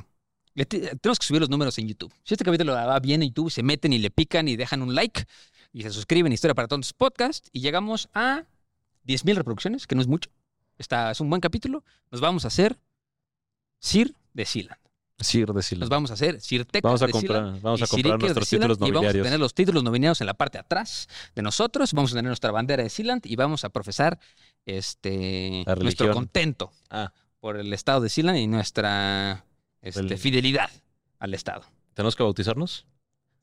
le te- tenemos que subir los números en YouTube. Si este capítulo va bien en YouTube, se meten y le pican y dejan un like y se suscriben a Historia para Tontos Podcast y llegamos a 10.000 reproducciones, que no es mucho. Está, es un buen capítulo. Nos vamos a hacer Sir de Sealand. Sir de Silva. Nos vamos a hacer Sir Tecas Vamos a de comprar, Sealand vamos a comprar nuestros títulos Y vamos a nobiliarios. tener los títulos nominados en la parte de atrás de nosotros. Vamos a tener nuestra bandera de Sealand y vamos a profesar este nuestro contento Ah, por el estado de Sealand y nuestra este, El- fidelidad al estado. ¿tenemos que bautizarnos?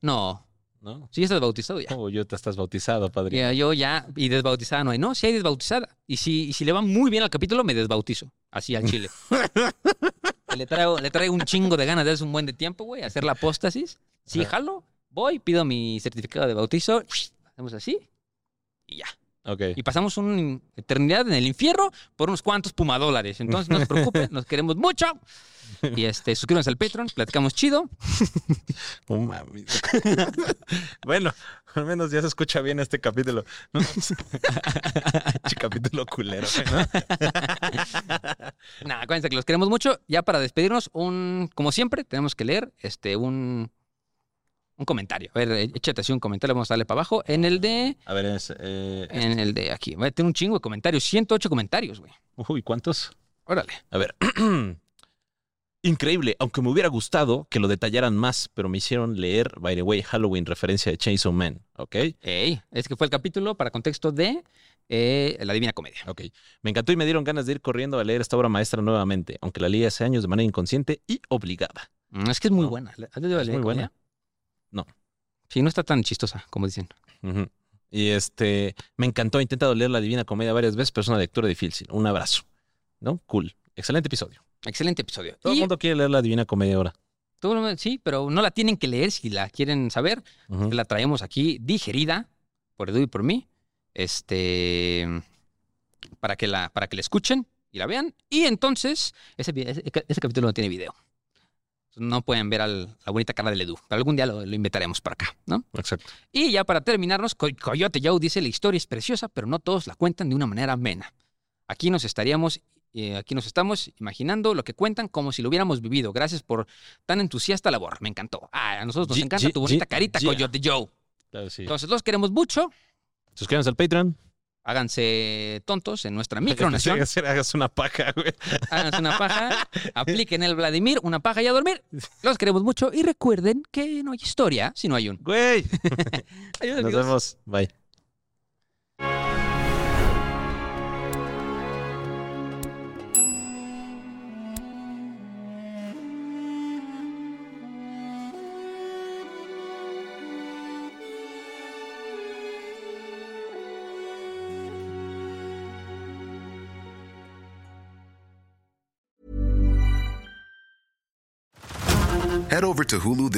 No, No. sí estás bautizado ya. Oh, yo te estás bautizado, padre. Ya, yo ya, y desbautizada no hay. No, sí hay desbautizada. Y si, y si le va muy bien al capítulo, me desbautizo. Así al chile. le, traigo, le traigo un chingo de ganas de hace un buen de tiempo, güey, hacer la apóstasis. Sí, Ajá. jalo, voy, pido mi certificado de bautizo, hacemos así y ya. Y pasamos una eternidad en el infierno por unos cuantos pumadólares. Entonces no se preocupen, nos queremos mucho. Y este, suscríbanse al Patreon, platicamos chido. Oh, mami. bueno, al menos ya se escucha bien este capítulo. ¿no? Capítulo culero. ¿no? Nada, acuérdense que los queremos mucho. Ya para despedirnos, un, como siempre, tenemos que leer este, un, un comentario. A ver, eh, échate así un comentario, vamos a darle para abajo. En el de. A ver, es, eh, En el de aquí. Voy a tener un chingo de comentarios. 108 comentarios, güey. uy, ¿cuántos? Órale. A ver. Increíble, aunque me hubiera gustado que lo detallaran más, pero me hicieron leer, by the way, Halloween, referencia de Chainsaw Man, ¿ok? Ey, es que fue el capítulo para contexto de eh, La Divina Comedia. Ok. Me encantó y me dieron ganas de ir corriendo a leer esta obra maestra nuevamente, aunque la leí hace años de manera inconsciente y obligada. Mm, Es que es muy No. buena. ¿Has debido Es muy buena. No. Sí, no está tan chistosa, como dicen. Y este, me encantó, he intentado leer la Divina Comedia varias veces, pero es una lectura difícil. Un abrazo. ¿No? Cool. Excelente episodio. Excelente episodio. Todo el mundo quiere leer la Divina Comedia ahora. sí, pero no la tienen que leer si la quieren saber. La traemos aquí digerida por Edu y por mí. Este. Para que la, para que la escuchen y la vean. Y entonces, ese, ese capítulo no tiene video. No pueden ver al- la bonita cara del Edu. Pero algún día lo, lo invitaremos para acá, ¿no? Exacto. Y ya para terminarnos, Co- Coyote Joe dice: La historia es preciosa, pero no todos la cuentan de una manera amena. Aquí nos estaríamos. eh, aquí nos estamos imaginando lo que cuentan como si lo hubiéramos vivido. Gracias por tan entusiasta labor. Me encantó. Ah, a nosotros nos encanta tu bonita carita. Coyote Joe. Claro, sí. Entonces los queremos mucho. Suscríbanse al Patreon. Háganse tontos en nuestra micronación. Hagas una paja, güey. Háganse una paja. Apliquen el Vladimir, una paja y a dormir. Los queremos mucho. Y recuerden que no hay historia si no hay un. Güey. Adiós, Nos amigos. vemos. Bye.